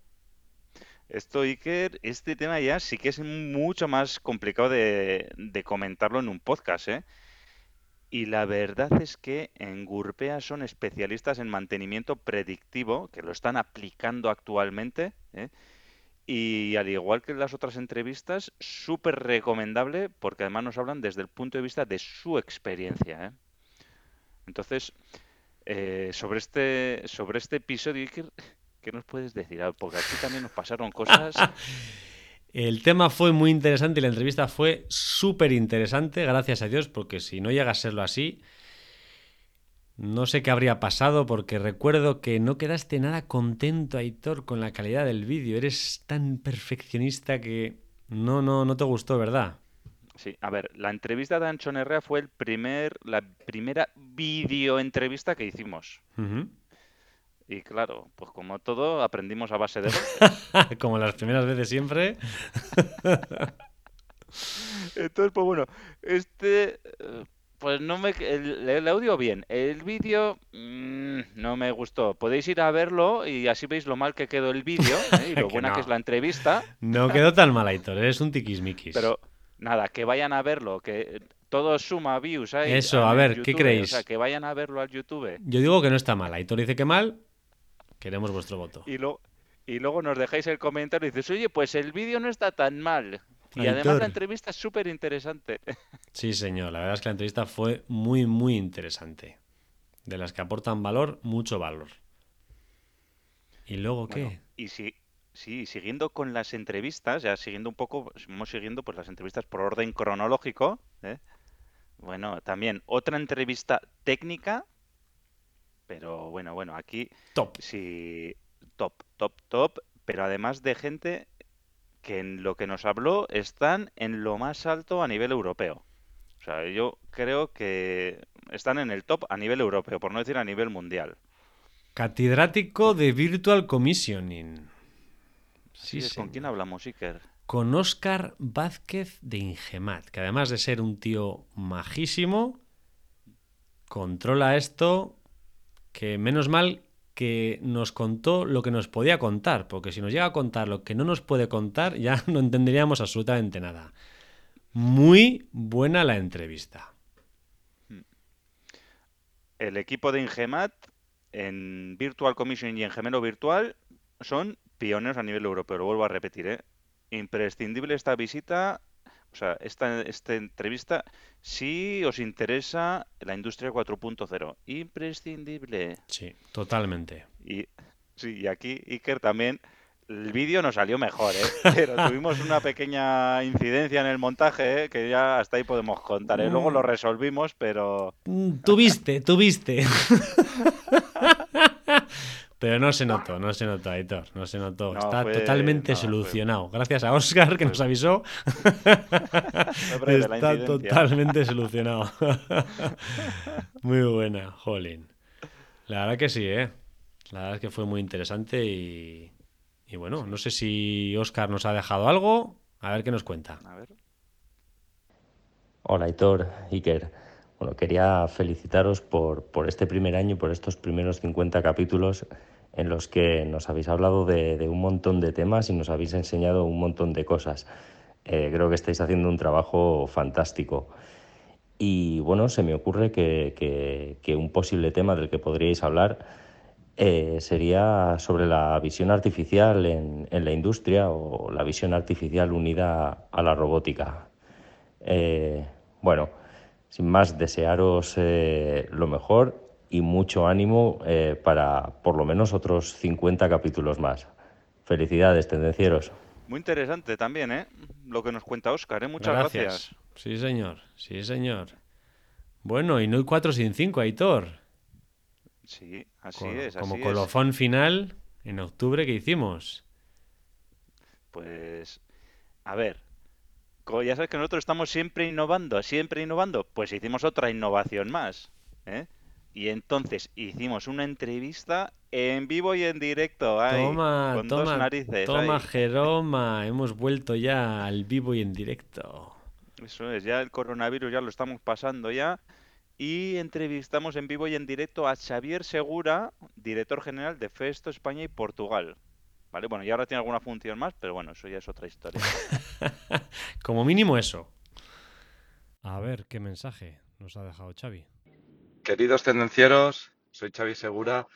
Esto, Iker, este tema ya sí que es mucho más complicado de, de comentarlo en un podcast, ¿eh? Y la verdad es que en Gurpea son especialistas en mantenimiento predictivo, que lo están aplicando actualmente. ¿eh? Y al igual que en las otras entrevistas, súper recomendable porque además nos hablan desde el punto de vista de su experiencia. ¿eh? Entonces, eh, sobre, este, sobre este episodio, ¿qué nos puedes decir? Ah, porque aquí también nos pasaron cosas. El tema fue muy interesante y la entrevista fue súper interesante, gracias a Dios, porque si no llega a serlo así, no sé qué habría pasado, porque recuerdo que no quedaste nada contento, Aitor, con la calidad del vídeo. Eres tan perfeccionista que no, no, no te gustó, ¿verdad? Sí, a ver, la entrevista de Anchon Herrera fue el primer, la primera video entrevista que hicimos. Y claro, pues como todo, aprendimos a base de como las primeras veces siempre. Entonces, pues bueno, este, pues no me, el, audio bien, el vídeo mm, no me gustó. Podéis ir a verlo y así veis lo mal que quedó el vídeo ¿eh? y lo buena que es la entrevista. No quedó tan mal, Aitor, eres un tiquismiquis. Pero nada, que vayan a verlo, que todo suma views ahí. Eso, a ver, ¿qué creéis? O sea, que vayan a verlo al YouTube. Yo digo que no está mal, Aitor dice que mal, Queremos vuestro voto. Y, lo, y luego nos dejáis el comentario y dices, oye, pues el vídeo no está tan mal. Y además la entrevista es súper interesante. Sí, señor. La verdad es que la entrevista fue muy, muy interesante. De las que aportan valor, mucho valor. ¿Y luego qué? y si, sí, siguiendo con las entrevistas, ya siguiendo un poco, vamos siguiendo pues las entrevistas por orden cronológico. ¿eh? Bueno, también otra entrevista técnica pero bueno, bueno, aquí. Top. Sí, top, top, top. Pero además de gente que en lo que nos habló están en lo más alto a nivel europeo. O sea, yo creo que están en el top a nivel europeo, por no decir a nivel mundial. Catedrático de Virtual Commissioning. Sí, ¿Con quién hablamos, Iker? Con Óscar Vázquez de Ingemat, que además de ser un tío majísimo, controla esto que menos mal que nos contó lo que nos podía contar, porque si nos llega a contar lo que no nos puede contar, ya no entenderíamos absolutamente nada. Muy buena la entrevista. El equipo de Ingemat en Virtual Commission y en Gemelo Virtual son pioneros a nivel europeo, lo vuelvo a repetir. ¿eh? Imprescindible esta visita o sea, esta, esta entrevista, si os interesa la industria 4.0, imprescindible. Sí, totalmente. Y, sí, y aquí Iker también, el vídeo nos salió mejor, ¿eh? pero tuvimos una pequeña incidencia en el montaje, ¿eh? que ya hasta ahí podemos contar. ¿eh? Luego lo resolvimos, pero... Mm, tuviste, tuviste. Pero no se notó, no se notó, Aitor, no se notó. Está totalmente solucionado. Gracias a Oscar que nos avisó. Está totalmente solucionado. muy buena, Jolín. La verdad que sí, ¿eh? La verdad es que fue muy interesante y, y bueno, no sé si Oscar nos ha dejado algo. A ver qué nos cuenta. Hola, Aitor, Iker. Bueno, quería felicitaros por, por este primer año, por estos primeros 50 capítulos en los que nos habéis hablado de, un montón de temas y nos habéis enseñado un montón de cosas. Eh, creo que estáis haciendo un trabajo fantástico. Y bueno, se me ocurre que, un posible tema del que podríais hablar eh, sería sobre la visión artificial en, la industria o la visión artificial unida a la robótica. Eh, bueno, sin más, desearos eh, lo mejor y mucho ánimo para por lo menos otros 50 capítulos más. Felicidades, tendencieros. Muy interesante también, ¿eh? Lo que nos cuenta Oscar, ¿eh? Muchas gracias. Sí, señor. Sí, señor. Bueno, y no hay cuatro sin cinco, Aitor. Sí, así es. Así como colofón final en octubre que hicimos. Pues, a ver, ya sabes que nosotros estamos siempre innovando, siempre innovando. Pues hicimos otra innovación más. ¿eh? Y entonces hicimos una entrevista en vivo y en directo. toma, con toma, dos narices. Toma, Jeroma. Hemos vuelto ya al vivo y en directo. Eso es, ya el coronavirus ya lo estamos pasando ya. Y entrevistamos en vivo y en directo a Xavier Segura, director general de Festo España y Portugal. ¿Vale? Bueno, y ahora tiene alguna función más, pero bueno, eso ya es otra historia. Como mínimo eso. A ver, ¿qué mensaje nos ha dejado Xavi? Queridos tendencieros, soy Xavi Segura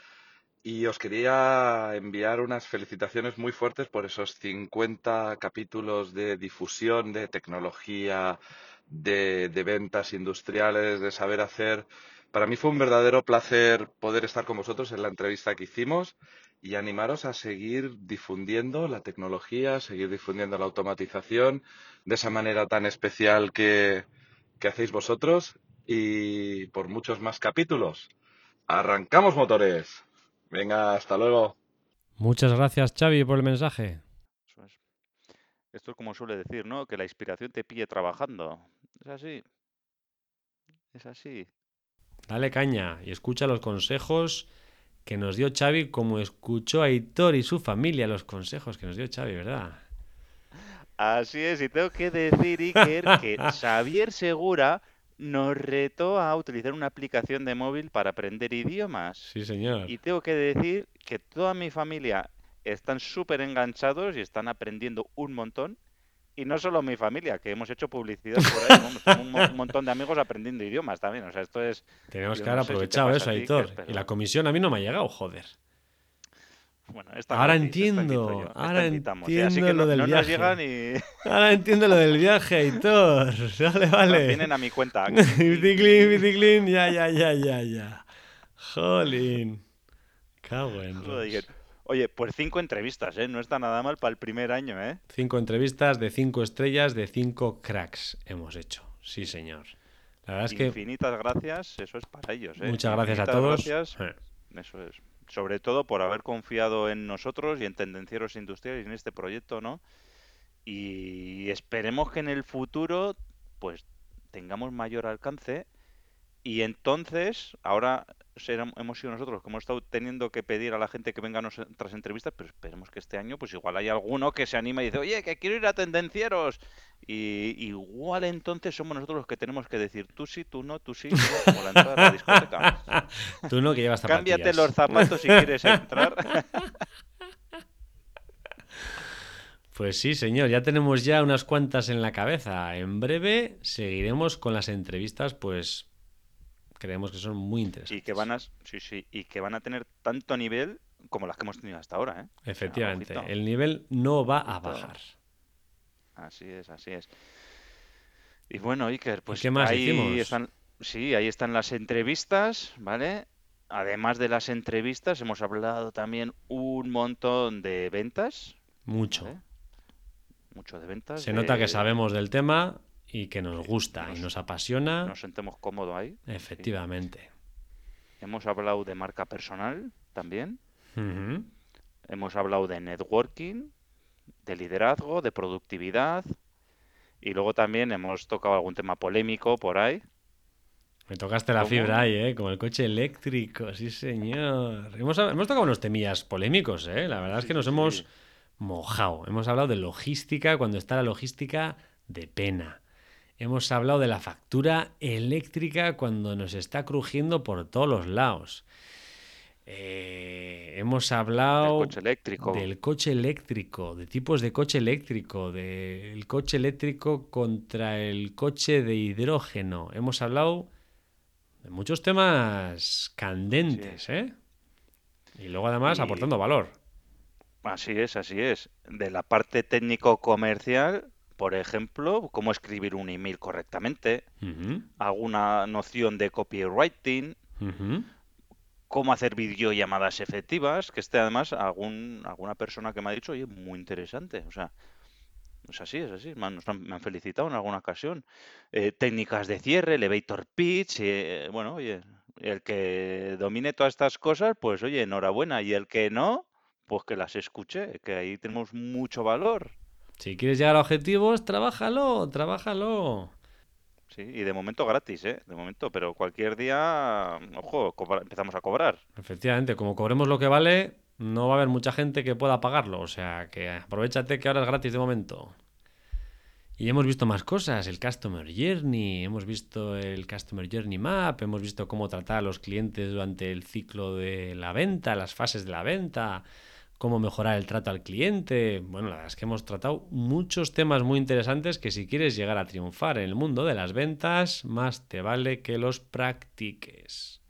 y os quería enviar unas felicitaciones muy fuertes por esos 50 capítulos de difusión de tecnología, de, ventas industriales, de saber hacer. Para mí fue un verdadero placer poder estar con vosotros en la entrevista que hicimos y animaros a seguir difundiendo la tecnología, seguir difundiendo la automatización de esa manera tan especial que, que hacéis vosotros y por muchos más capítulos. ¡Arrancamos motores! Venga, hasta luego. Muchas gracias, Xavi, por el mensaje. Esto es como suele decir, ¿no? Que la inspiración te pille trabajando. Es así. Es así. Dale caña y escucha los consejos que nos dio Xavi, como escuchó a Hitor y su familia los consejos que nos dio Xavi, ¿verdad? Así es, y tengo que decir, Iker, que Xavier Segura nos retó a utilizar una aplicación de móvil para aprender idiomas. Sí, señor. Y tengo que decir que toda mi familia están súper enganchados y están aprendiendo un montón. Y no solo mi familia, que hemos hecho publicidad por ahí, un, montón de amigos aprendiendo idiomas también. O sea, esto es. Tenemos que haber aprovechado eso, Aitor. Y la comisión a mí no me ha llegado, joder. Bueno, ahora entiendo, ahora entiendo lo del viaje. Ahora entiendo lo del viaje, Aitor. Vale, vale. Vienen a mi cuenta. Biciclin, biciclin, ya, ya, ya, ya, ya. Jolín. Cago en Oye, pues cinco entrevistas, ¿eh? No está nada mal para el primer año, ¿eh? Cinco entrevistas de cinco estrellas de cinco cracks hemos hecho. Sí, señor. La verdad es que... Infinitas gracias, eso es para ellos, ¿eh? Muchas gracias a todos. Gracias. Eso es sobre todo por haber confiado en nosotros y en Tendencieros Industriales y en este proyecto, ¿no? Y esperemos que en el futuro, pues, tengamos mayor alcance y entonces, ahora hemos sido nosotros que hemos estado teniendo que pedir a la gente que venga a nuestras entrevistas, pero esperemos que este año, pues igual hay alguno que se anima y dice, oye, que quiero ir a Tendencieros. Y igual entonces somos nosotros los que tenemos que decir, tú sí, tú no, tú sí, como la entrada de la discoteca. tú no, que llevas zapatillas. Cámbiate los zapatos si quieres entrar. Pues sí, señor, ya tenemos ya unas cuantas en la cabeza. En breve seguiremos con las entrevistas, pues creemos que son muy interesantes. Y que van a, sí, sí, y que van a tener tanto nivel como las que hemos tenido hasta ahora. ¿eh? Efectivamente, el nivel no va a bajar. Así es, así es. Y bueno, Iker, pues ¿Qué más ahí están, sí, ahí están las entrevistas, ¿vale? Además de las entrevistas, hemos hablado también un montón de ventas. Mucho. Mucho de ventas. Se nota que sabemos del tema y que nos gusta y nos apasiona. Nos sentemos cómodos ahí. Efectivamente. Hemos hablado de marca personal también. Hemos hablado de networking, de liderazgo, de productividad. Y luego también hemos tocado algún tema polémico por ahí. Me tocaste la fibra ahí, ¿eh? Como el coche eléctrico, sí señor. Hemos, hemos tocado unos temillas polémicos, ¿eh? La verdad es que nos hemos mojado. Hemos hablado de logística cuando está la logística de pena. Hemos hablado de la factura eléctrica cuando nos está crujiendo por todos los lados. Eh, hemos hablado Del coche eléctrico. del coche eléctrico, de tipos de coche eléctrico, del coche eléctrico contra el coche de hidrógeno. Hemos hablado de muchos temas candentes, ¿eh? Y luego además Y- aportando valor. Así es, así es. De la parte técnico-comercial, por ejemplo, cómo escribir un email correctamente, alguna noción de copywriting, cómo hacer videollamadas efectivas, que este además algún, alguna persona que me ha dicho, oye, muy interesante. O sea, es así, es así. Han- me han felicitado en alguna ocasión. Eh, técnicas de cierre, elevator pitch, eh, bueno, oye, el que domine todas estas cosas, pues oye, enhorabuena. Y el que no, pues que las escuche, que ahí tenemos mucho valor. Si quieres llegar a objetivos, trabájalo, trabájalo. Sí, y de momento gratis, ¿eh? De momento, pero cualquier día, ojo, cobra- empezamos a cobrar. Efectivamente, como cobremos lo que vale, no va a haber mucha gente que pueda pagarlo. O sea, que aprovechate que ahora es gratis de momento. Y hemos visto más cosas, el Customer Journey, hemos visto el Customer Journey Map, hemos visto cómo tratar a los clientes durante el ciclo de la venta, las fases de la venta, cómo mejorar el trato al cliente. Bueno, la verdad es que hemos tratado muchos temas muy interesantes que si quieres llegar a triunfar en el mundo de las ventas, más te vale que los practiques.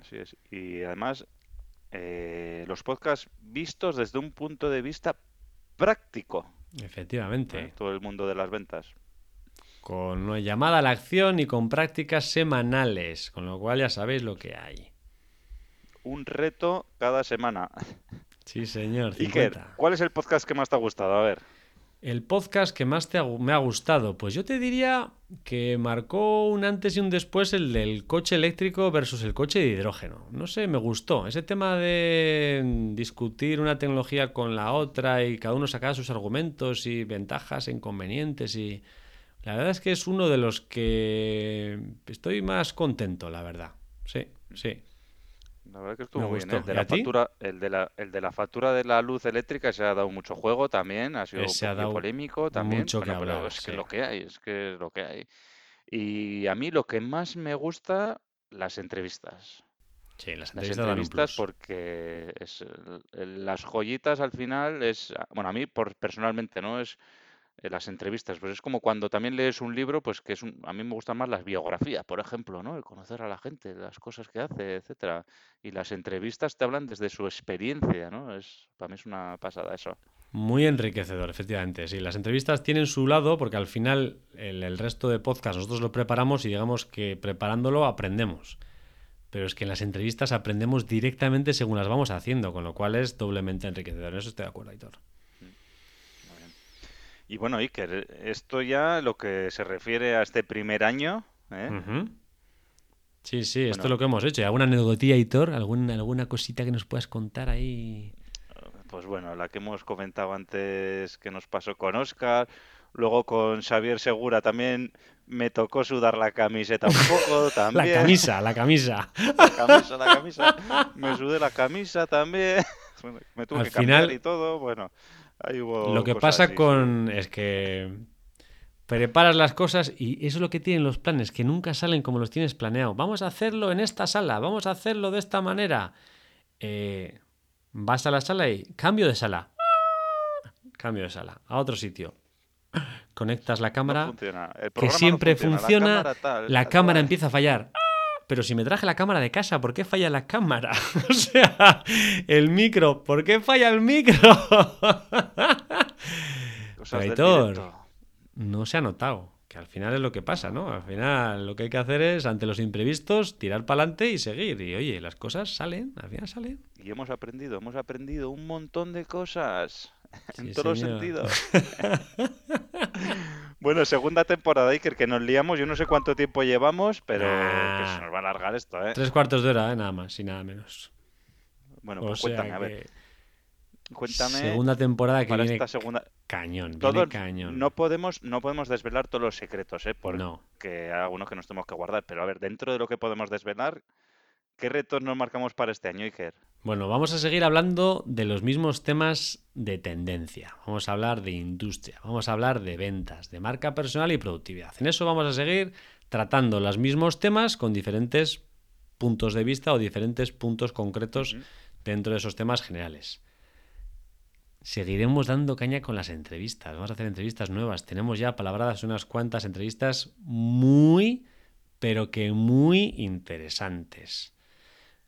Así es. Y además, eh, los podcasts vistos desde un punto de vista práctico, Efectivamente. Todo el mundo de las ventas. con una llamada a la acción y con prácticas semanales, con lo cual ya sabéis lo que hay. Un reto cada semana. Sí, señor. Iker, 50. ¿cuál es el podcast que más te ha gustado? A ver. El podcast que más te ha me ha gustado, pues yo te diría que marcó un antes y un después el del coche eléctrico versus el coche de hidrógeno. No sé, me gustó. Ese tema de discutir una tecnología con la otra y cada uno sacar sus argumentos y ventajas e inconvenientes y... La verdad es que es uno de los que estoy más contento, la verdad. Sí, sí. La verdad que estuvo muy bien. ¿eh? El de ¿Y la factura, el de la, el de la factura de la luz eléctrica se ha dado mucho juego también, ha sido Ese ha dado polémico también. mucho que Bueno, pero hablar, es que lo que hay, es que es lo que hay. Y a mí lo que más me gusta, las entrevistas. Sí, las Las entrevistas un entrevistas porque es las joyitas al final es, bueno, a mí por, personalmente, ¿no? Es eh, las entrevistas, pues es como cuando también lees un libro, pues que es un, a mí me gustan más las biografías, por ejemplo, ¿no? El conocer a la gente, las cosas que hace, etcétera. Y las entrevistas te hablan desde su experiencia, ¿no? Es, para mí es una pasada eso. Muy enriquecedor, efectivamente. Sí, las entrevistas tienen su lado porque al final el, el resto de podcast nosotros lo preparamos y digamos que preparándolo aprendemos. Pero es que en las entrevistas aprendemos directamente según las vamos haciendo, con lo cual es doblemente enriquecedor. En eso estoy de acuerdo, Aitor. Y bueno, Iker, esto ya lo que se refiere a este primer año, ¿eh? Sí, sí, esto es lo que hemos hecho. ¿Y ¿Alguna anecdotilla, Aitor? ¿Alguna, ¿Alguna cosita que nos puedas contar ahí? Pues bueno, la que hemos comentado antes que nos pasó con Oscar, luego con Xavier Segura también me tocó sudar la camiseta un poco La también. camisa, la camisa. La camisa, la camisa. Me sudé la camisa también. Me tuve Al que cambiar final, y todo. Bueno, ahí hubo Lo que pasa así, con es que preparas las cosas y eso es lo que tienen los planes, que nunca salen como los tienes planeado. Vamos a hacerlo en esta sala, vamos a hacerlo de esta manera. Eh, vas a la sala y cambio de sala. Cambio de sala, a otro sitio. Conectas la cámara, que no siempre funciona, funciona, La cámara tal, la tal, cámara tal. empieza a fallar. Pero si me traje la cámara de casa, ¿por qué falla la cámara? o sea, el micro, ¿por qué falla el micro? Cosas del Aitor, directo. no se ha notado, que al final es lo que pasa, ¿no? Al final lo que hay que hacer es, ante los imprevistos, tirar para adelante y seguir. Y oye, las cosas salen, al final salen. Y hemos aprendido, hemos aprendido un montón de cosas. En todos señor. los sentidos. Bueno, segunda temporada, Iker, que nos liamos. Yo no sé cuánto tiempo llevamos, pero que se nos va a alargar esto, ¿eh? Tres cuartos de hora, ¿eh? nada más y nada menos. Bueno, o pues cuéntame, a ver. Cuéntame segunda temporada que para viene esta segunda. cañón, viene Todos, cañón. no podemos, no podemos desvelar todos los secretos, ¿eh? Porque No. hay algunos que nos tenemos que guardar. Pero a ver, dentro de lo que podemos desvelar, ¿qué retos nos marcamos para este año, Iker? Bueno, vamos a seguir hablando de los mismos temas de tendencia. Vamos a hablar de industria, vamos a hablar de ventas, de marca personal y productividad. En eso vamos a seguir tratando los mismos temas con diferentes puntos de vista o diferentes puntos concretos dentro de esos temas generales. Seguiremos dando caña con las entrevistas. Vamos a hacer entrevistas nuevas. Tenemos ya palabradas unas cuantas entrevistas muy, pero que muy interesantes.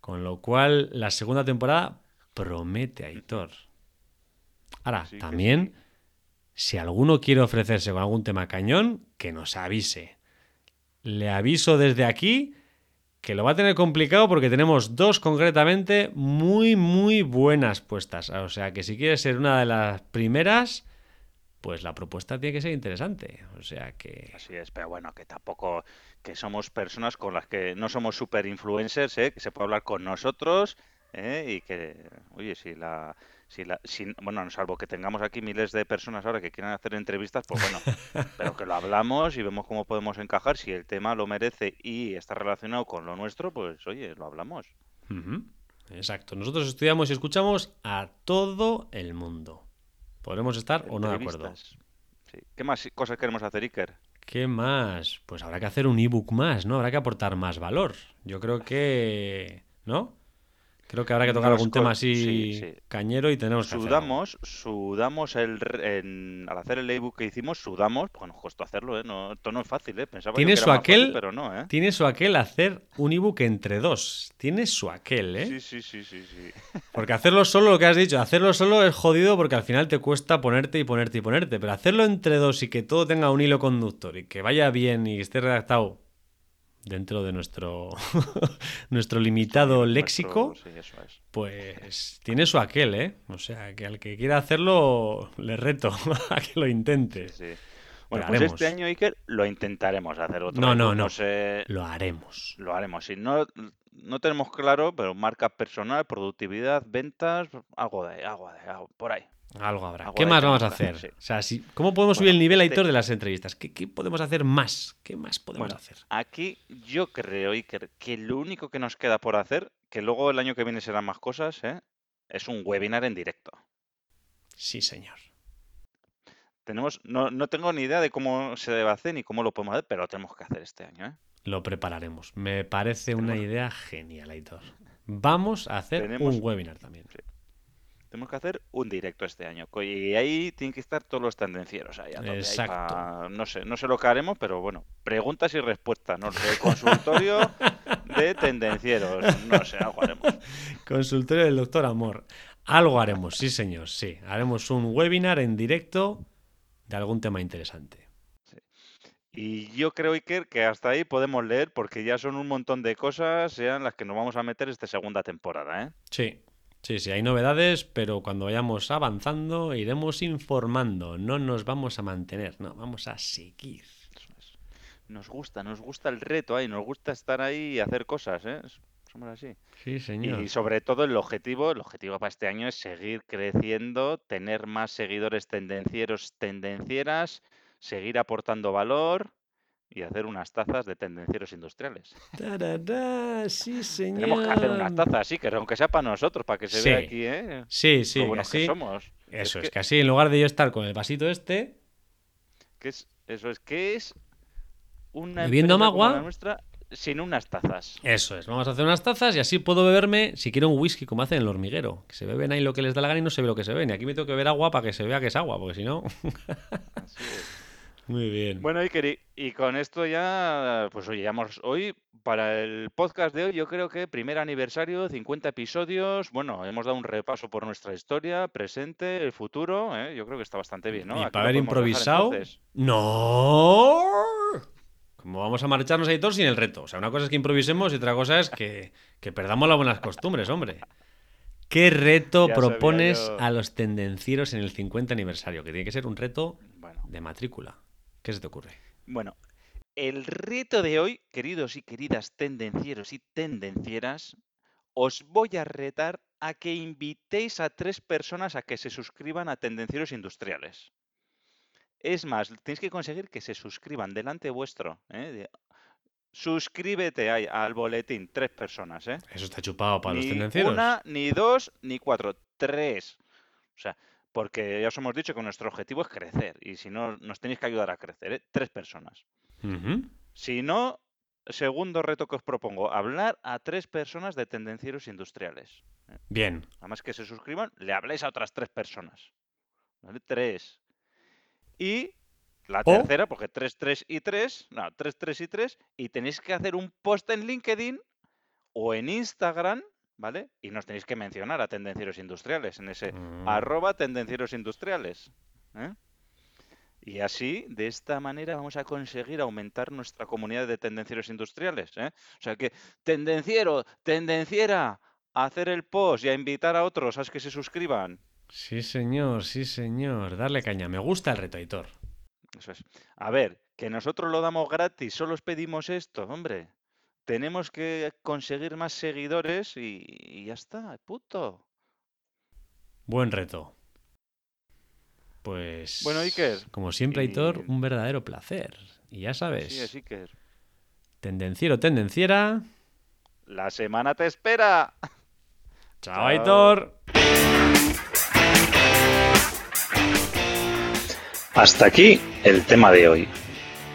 Con lo cual, la segunda temporada promete, Aitor. Ahora, Sí que también, si alguno quiere ofrecerse con algún tema cañón, que nos avise. Le aviso desde aquí que lo va a tener complicado porque tenemos dos concretamente muy, muy buenas puestas. O sea que si quieres ser una de las primeras, pues la propuesta tiene que ser interesante. O sea que... Así es, pero bueno, que tampoco, que somos personas con las que no somos super influencers, ¿eh? que se puede hablar con nosotros ¿eh? y que, oye, si la, si la, si, bueno, salvo que tengamos aquí miles de personas ahora que quieran hacer entrevistas, pues bueno, pero que lo hablamos y vemos cómo podemos encajar. Si el tema lo merece y está relacionado con lo nuestro, pues oye, lo hablamos. Exacto. Nosotros estudiamos y escuchamos a todo el mundo. Podremos estar o no de acuerdo. Sí. ¿Qué más cosas queremos hacer, Iker? ¿Qué más? Pues habrá que hacer un ebook más, ¿no? Habrá que aportar más valor. Yo creo que... ¿No? Creo que habrá que tocar algún tema así sí, sí. cañero y tenemos que hacer. Sudamos, sudamos el, en- al hacer el ebook que hicimos, sudamos, pues nos costó hacerlo, ¿eh? No, esto no es fácil, ¿eh? Pensaba Tiene que su era más fácil, aquel, pero no, ¿eh? tiene su aquel hacer un ebook entre dos. Tiene su aquel, ¿eh? Sí, sí, sí, sí, sí. Porque hacerlo solo, lo que has dicho, hacerlo solo es jodido porque al final te cuesta ponerte y ponerte y ponerte. Pero hacerlo entre dos y que todo tenga un hilo conductor y que vaya bien y esté redactado dentro de nuestro, nuestro limitado léxico, sí, eso es. pues tiene su aquel, ¿eh? O sea, que al que quiera hacerlo, le reto a que lo intente. Sí. Bueno, Lo pues haremos. este año, Iker, lo intentaremos hacer otro No, no, ebook, no. sé, Lo haremos. lo haremos. Si no, no tenemos claro, pero marca personal, productividad, ventas, algo de, algo de, algo por ahí. Algo habrá. Algo ¿Qué más vamos a hacer? sí. O sea, si, ¿cómo podemos subir el nivel, este- Aitor, de las entrevistas? ¿Qué, qué podemos hacer más? ¿Qué más podemos Bueno, hacer? Aquí yo creo, Iker, que lo único que nos queda por hacer, que luego el año que viene serán más cosas, ¿eh? es un webinar en directo. Sí, señor. Tenemos, no, no tengo ni idea de cómo se debe hacer ni cómo lo podemos hacer, pero lo tenemos que hacer este año, ¿eh? Lo prepararemos. Me parece una idea genial, Aitor. Vamos a hacer Tenemos- un webinar también. Tenemos que hacer un directo este año. Y ahí tienen que estar todos los tendencieros ahí Exacto. pa- no sé, no sé lo que haremos, pero bueno, preguntas y respuestas, no sé, consultorio de tendencieros, no sé, algo haremos. Consultorio del doctor Amor. Algo haremos, sí, señor. Sí. Haremos un webinar en directo de algún tema interesante. Y yo creo, Iker, que hasta ahí podemos leer porque ya son un montón de cosas, sean las que nos vamos a meter esta segunda temporada, ¿eh? Sí. Sí, sí, hay novedades, pero cuando vayamos avanzando iremos informando. No nos vamos a mantener, no, vamos a seguir. Nos gusta, nos gusta el reto ahí, nos gusta estar ahí y hacer cosas, ¿eh? Somos así. Sí, señor. Y sobre todo el objetivo, el objetivo para este año es seguir creciendo, tener más seguidores tendencieros, tendencieras, seguir aportando valor y hacer unas tazas de tendencieros industriales. Tarará, sí, señor. Tenemos que hacer unas tazas, sí, que aunque sea para nosotros, para que se Sí. vea aquí, ¿eh? Sí, sí, que buenos que así- somos. Eso es, que, que así en lugar de yo estar con el vasito este, que es, eso es, que es una Bebiendo empresa como agua. la nuestra sin unas tazas. Eso es, vamos a hacer unas tazas y así puedo beberme, si quiero un whisky como hacen en el hormiguero, que se beben ahí lo que les da la gana y no se ve lo que se ven. Y aquí me tengo que beber agua para que se vea que es agua, porque si no... Así es. Muy bien. Bueno, Iker, y, con esto ya, pues oye, ya hemos hoy, para el podcast de hoy, yo creo que primer aniversario, 50 episodios, bueno, hemos dado un repaso por nuestra historia, presente, el futuro, ¿eh? yo creo que está bastante bien, ¿no? y para haber dejar, improvisado... ¡No! Como vamos a marcharnos, editor, sin el reto. O sea, una cosa es que improvisemos y otra cosa es que, que perdamos las buenas costumbres, hombre. ¿Qué reto Ya propones yo. a los tendencieros en el 50 aniversario? Que tiene que ser un reto Bueno, de matrícula. ¿Qué se te ocurre? bueno, el reto de hoy, queridos y queridas tendencieros y tendencieras, os voy a retar a que invitéis a tres personas a que se suscriban a Tendencieros Industriales. Es más, tenéis que conseguir que se suscriban delante vuestro. ¿eh? Suscríbete ahí al boletín, tres personas, ¿eh? Eso está chupado para los Ni tendencieros. una, ni dos, ni cuatro, tres. O sea, porque ya os hemos dicho que nuestro objetivo es crecer y si no, nos tenéis que ayudar a crecer, ¿eh? Tres personas. Si no, segundo reto que os propongo, hablar a tres personas de tendencieros industriales. Bien. Además que se suscriban, le habléis a otras tres personas. ¿Vale? Tres. Y la O- tercera, porque 3, 3 y 3, no, 3, 3 y 3, y tenéis que hacer un post en LinkedIn o en Instagram, ¿vale? Y nos tenéis que mencionar a tendencieros industriales en ese Mm. arroba tendencieros industriales. ¿eh? Y así, de esta manera, vamos a conseguir aumentar nuestra comunidad de tendencieros industriales. ¿eh? O sea que, tendenciero, tendenciera, a hacer el post y a invitar a otros a que se suscriban. Sí, señor, sí, señor. Darle caña. Me gusta el reto, Aitor. Eso es. A ver, que nosotros lo damos gratis, solo os pedimos esto, hombre. Tenemos que conseguir más seguidores y, y ya está, puto. Buen reto. Pues. Bueno, Iker, Como siempre, Aitor, y- un verdadero placer. Y ya sabes. Sí, así que Tendenciero, tendenciera. la semana te espera. Chao, Chao. Aitor. Hasta aquí el tema de hoy.